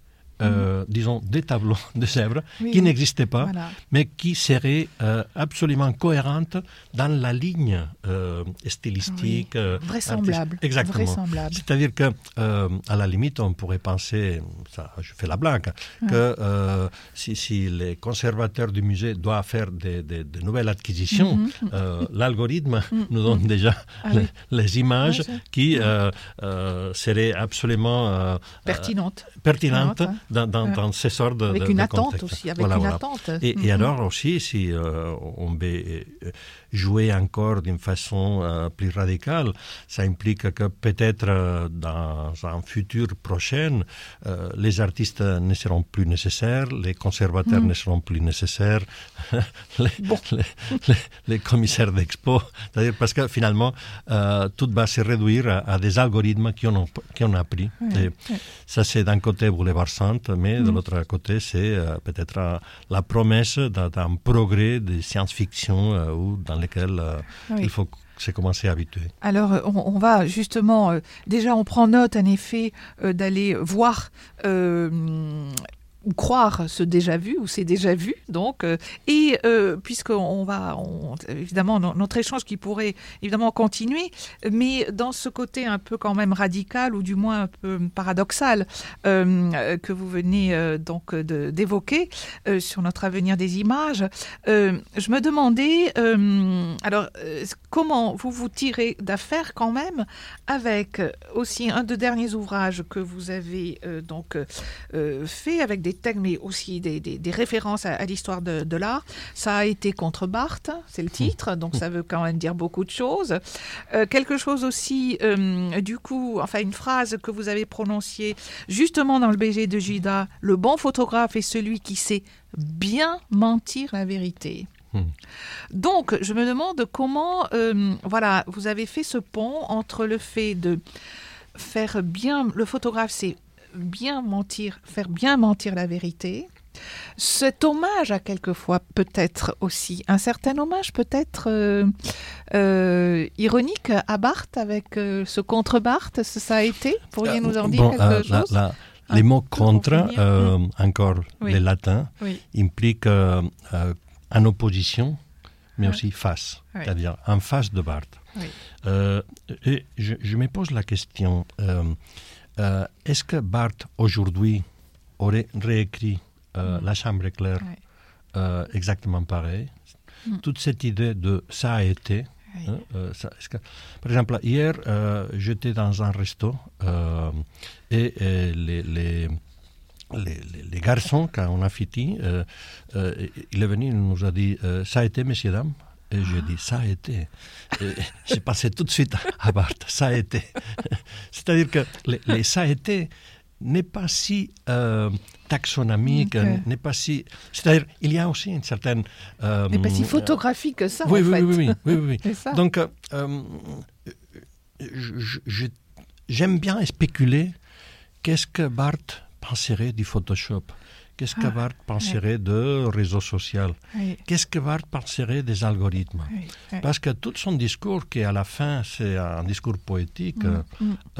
S2: euh, mhm. disons, des tableaux *laughs* de Sèvres qui n'existaient pas, mais qui seraient euh, absolument cohérentes dans la ligne euh, stylistique.
S1: Vraisemblable.
S2: Exactement. C'est-à-dire que, à la limite, on pourrait penser, ça, je fais la blague, que si, si, les conservateurs du musée doivent faire des, nouvelles acquisitions, mhm. *laughs* l'algorithme mhm. nous donne déjà ah *laughs* les, images qui seraient absolument
S1: pertinentes.
S2: pertinentes dans, dans, dans ces sortes de
S1: Avec une attente aussi, avec une attente.
S2: Et, et, mm-hmm. alors aussi, si euh, on veut euh, jouer encore d'une façon euh, plus radicale, ça implique que peut-être euh, dans un futur prochain, euh, les artistes ne seront plus nécessaires, les conservateurs mm. ne seront plus nécessaires, *laughs* les, les, les, commissaires d'expo, c'est-à-dire parce que finalement, tout va se réduire à, des algorithmes qui ont, qui ont appris. Et Ça, c'est d'un côté Boulevard Sainte, mais de mm. l'autre côté, c'est peut-être la promesse d'un progrès de science-fiction ou dans lesquels euh, il faut c'est commencer à habituer.
S1: Alors, on, va justement, euh, déjà, on prend note, en effet, euh, d'aller voir croire ce déjà vu ou c'est déjà vu donc euh, et euh, puisqu'on va évidemment notre échange qui pourrait évidemment continuer mais dans ce côté un peu quand même radical ou du moins un peu paradoxal euh, que vous venez donc d'évoquer sur notre avenir des images je me demandais alors comment vous vous tirez d'affaire quand même avec aussi un des derniers ouvrages que vous avez donc fait avec des textes, mais aussi des, des, références à, l'histoire de, de l'art. Ça a été contre Barthes, c'est le titre, donc ça veut quand même dire beaucoup de choses. Euh, quelque chose aussi, euh, du coup, enfin une phrase que vous avez prononcée justement dans le BG de Judas, le bon photographe est celui qui sait bien mentir la vérité. Hmm. Donc, je me demande comment, euh, voilà, vous avez fait ce pont entre le fait de faire bien, le photographe, c'est bien mentir, faire bien mentir la vérité. Cet hommage a quelquefois peut-être aussi un certain hommage peut-être euh, euh, ironique à Barthes avec euh, ce contre Barthes, ça a été Pourriez nous en dire quelque chose?
S2: Les mots contre, encore les latins, impliquent en opposition, mais aussi face, c'est-à-dire en face de Barthes. et je, je, me pose la question, est-ce que Barthes aujourd'hui aurait réécrit euh, mm. la chambre éclair, euh, exactement pareil? Mm. Toute cette idée de ça a été. Hein, euh, par exemple, hier, j'étais dans un resto et, les, les les, garçons, quand on a fini, il est venu, il nous a dit Ça a été, messieurs, dames Et j'ai dit Ça a été. J'ai passé tout de suite à Bart Ça a été. C'est-à-dire que les, les, ça a été n'est pas si euh, taxonomique, n'est pas si... C'est-à-dire, il y a aussi une certaine...
S1: Euh, n'est pas si photographique que ça,
S2: oui,
S1: en
S2: oui,
S1: fait.
S2: Oui, oui, oui. oui, Donc, euh, j'aime bien spéculer qu'est-ce que Barthes penserait du Photoshop Qu'est-ce que ah, Barthes penserait de réseau social Qu'est-ce que Barthes penserait des algorithmes Parce que tout son discours, qui à la fin c'est un discours poétique, mm,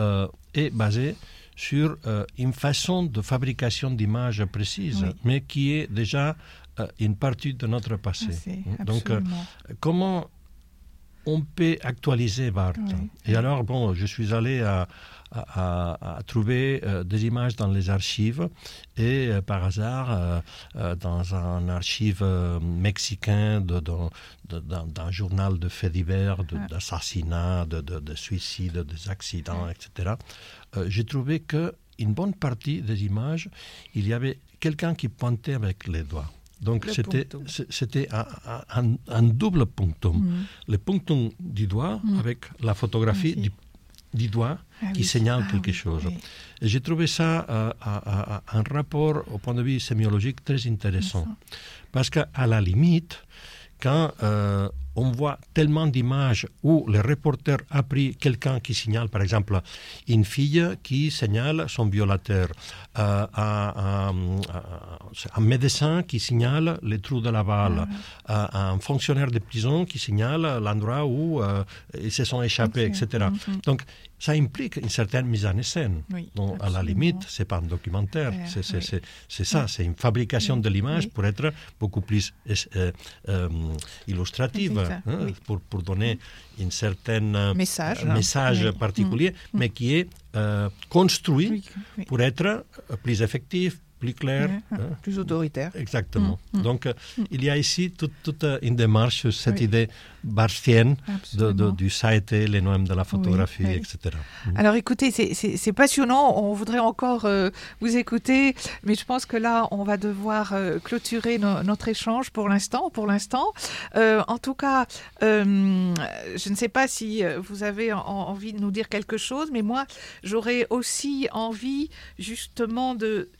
S2: mm. est basé sur euh, une façon de fabrication d'images précises, mais qui est déjà euh, une partie de notre passé. Donc, euh, comment on peut actualiser Barthes Et alors, bon, je suis allé à, à, trouver des images dans les archives et par hasard, dans un archive mexicain d'un journal de faits divers, ah. d'assassinats, de, de, de, suicides, des accidents, etc., euh, j'ai trouvé que une bonne partie des images, il y avait quelqu'un qui pointait avec les doigts. Donc c'était un, un, double punctum. Mm. Le punctum du doigt mm. avec la photographie du, du, doigt ah qui signale ah quelque chose. Et j'ai trouvé ça euh, un rapport au point de vue sémiologique très intéressant. Parce qu'à la limite, quand euh, on voit tellement d'images où le reporter a pris quelqu'un qui signale, par exemple, une fille qui signale son violateur, euh, un, médecin qui signale les trous de la balle, ah. euh, un fonctionnaire de prison qui signale l'endroit où euh, ils se sont échappés, etc. Donc, ça implique une certaine mise en scène. Donc, à la limite, c'est pas un documentaire, c'est ça, c'est une fabrication de l'image pour être beaucoup plus illustrative. Hein, pour, pour, donner un certain euh,
S1: message,
S2: message particulier, mm. mais qui est euh, construit pour être euh, plus effectif, plus clair.
S1: Hein? Plus autoritaire.
S2: Exactement. Mm, mm. Donc, il y a ici toute, toute une démarche sur cette idée barthienne de, de, du site, les noms de la photographie, etc.
S1: Alors, écoutez, c'est passionnant. On voudrait encore vous écouter, mais je pense que là, on va devoir clôturer notre échange pour l'instant. Pour l'instant, en tout cas, je ne sais pas si vous avez envie de nous dire quelque chose, mais moi, j'aurais aussi envie justement de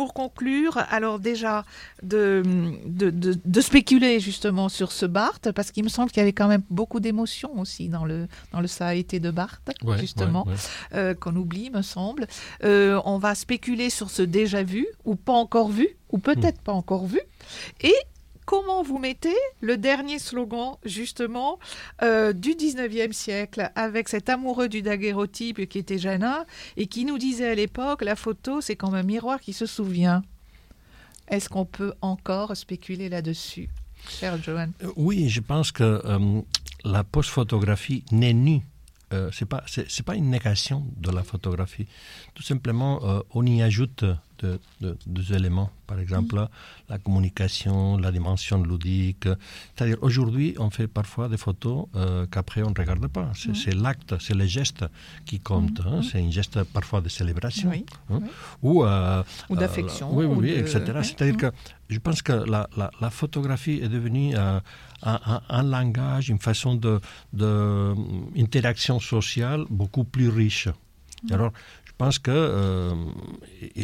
S1: pour conclure, alors déjà de, de, spéculer justement sur ce Barthes, parce qu'il me semble qu'il y avait quand même beaucoup d'émotions aussi dans le, dans le Ça a été de Barthes, justement, euh, qu'on oublie, me semble. Euh, on va spéculer sur ce déjà vu, ou pas encore vu, ou peut-être hmm. pas encore vu. Et comment vous mettez le dernier slogan justement euh, du 19e siècle avec cet amoureux du daguerreotype qui était Janin et qui nous disait à l'époque la photo c'est comme un miroir qui se souvient. Est-ce qu'on peut encore spéculer là-dessus, cher Johan?
S2: Euh, Oui, je pense que euh, la post-photographie n'est nue euh, c'est pas pas une négation de la photographie. Tout simplement, euh, on y ajoute des éléments. Par exemple, mm. la communication, la dimension ludique. C'est-à-dire, aujourd'hui, on fait parfois des photos euh, qu'après on ne regarde pas. C'est, mm. l'acte, c'est le geste qui compte. Mm. Hein. C'est un geste parfois de célébration. Hein.
S1: Ou, ou d'affection.
S2: oui, oui, etc. C'est-à-dire que je pense que la, la, photographie est devenue un, un, langage, une façon d'interaction de, sociale beaucoup plus riche. Alors, pense que euh,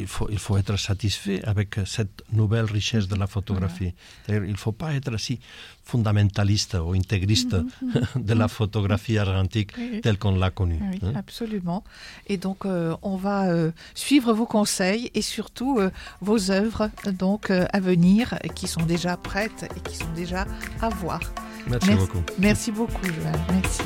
S2: faut, il faut être satisfait avec cette nouvelle richesse de la photographie. Il ne faut pas être si fondamentaliste ou intégriste mhm, *laughs* mhm. de la photographie argentique telle qu'on l'a connue.
S1: Oui, hein. absolument. Et donc, euh, on va euh, suivre vos conseils et surtout vos œuvres donc à venir qui sont déjà prêtes et qui sont déjà à voir.
S2: Merci, beaucoup.
S1: Merci beaucoup, Joël. Merci.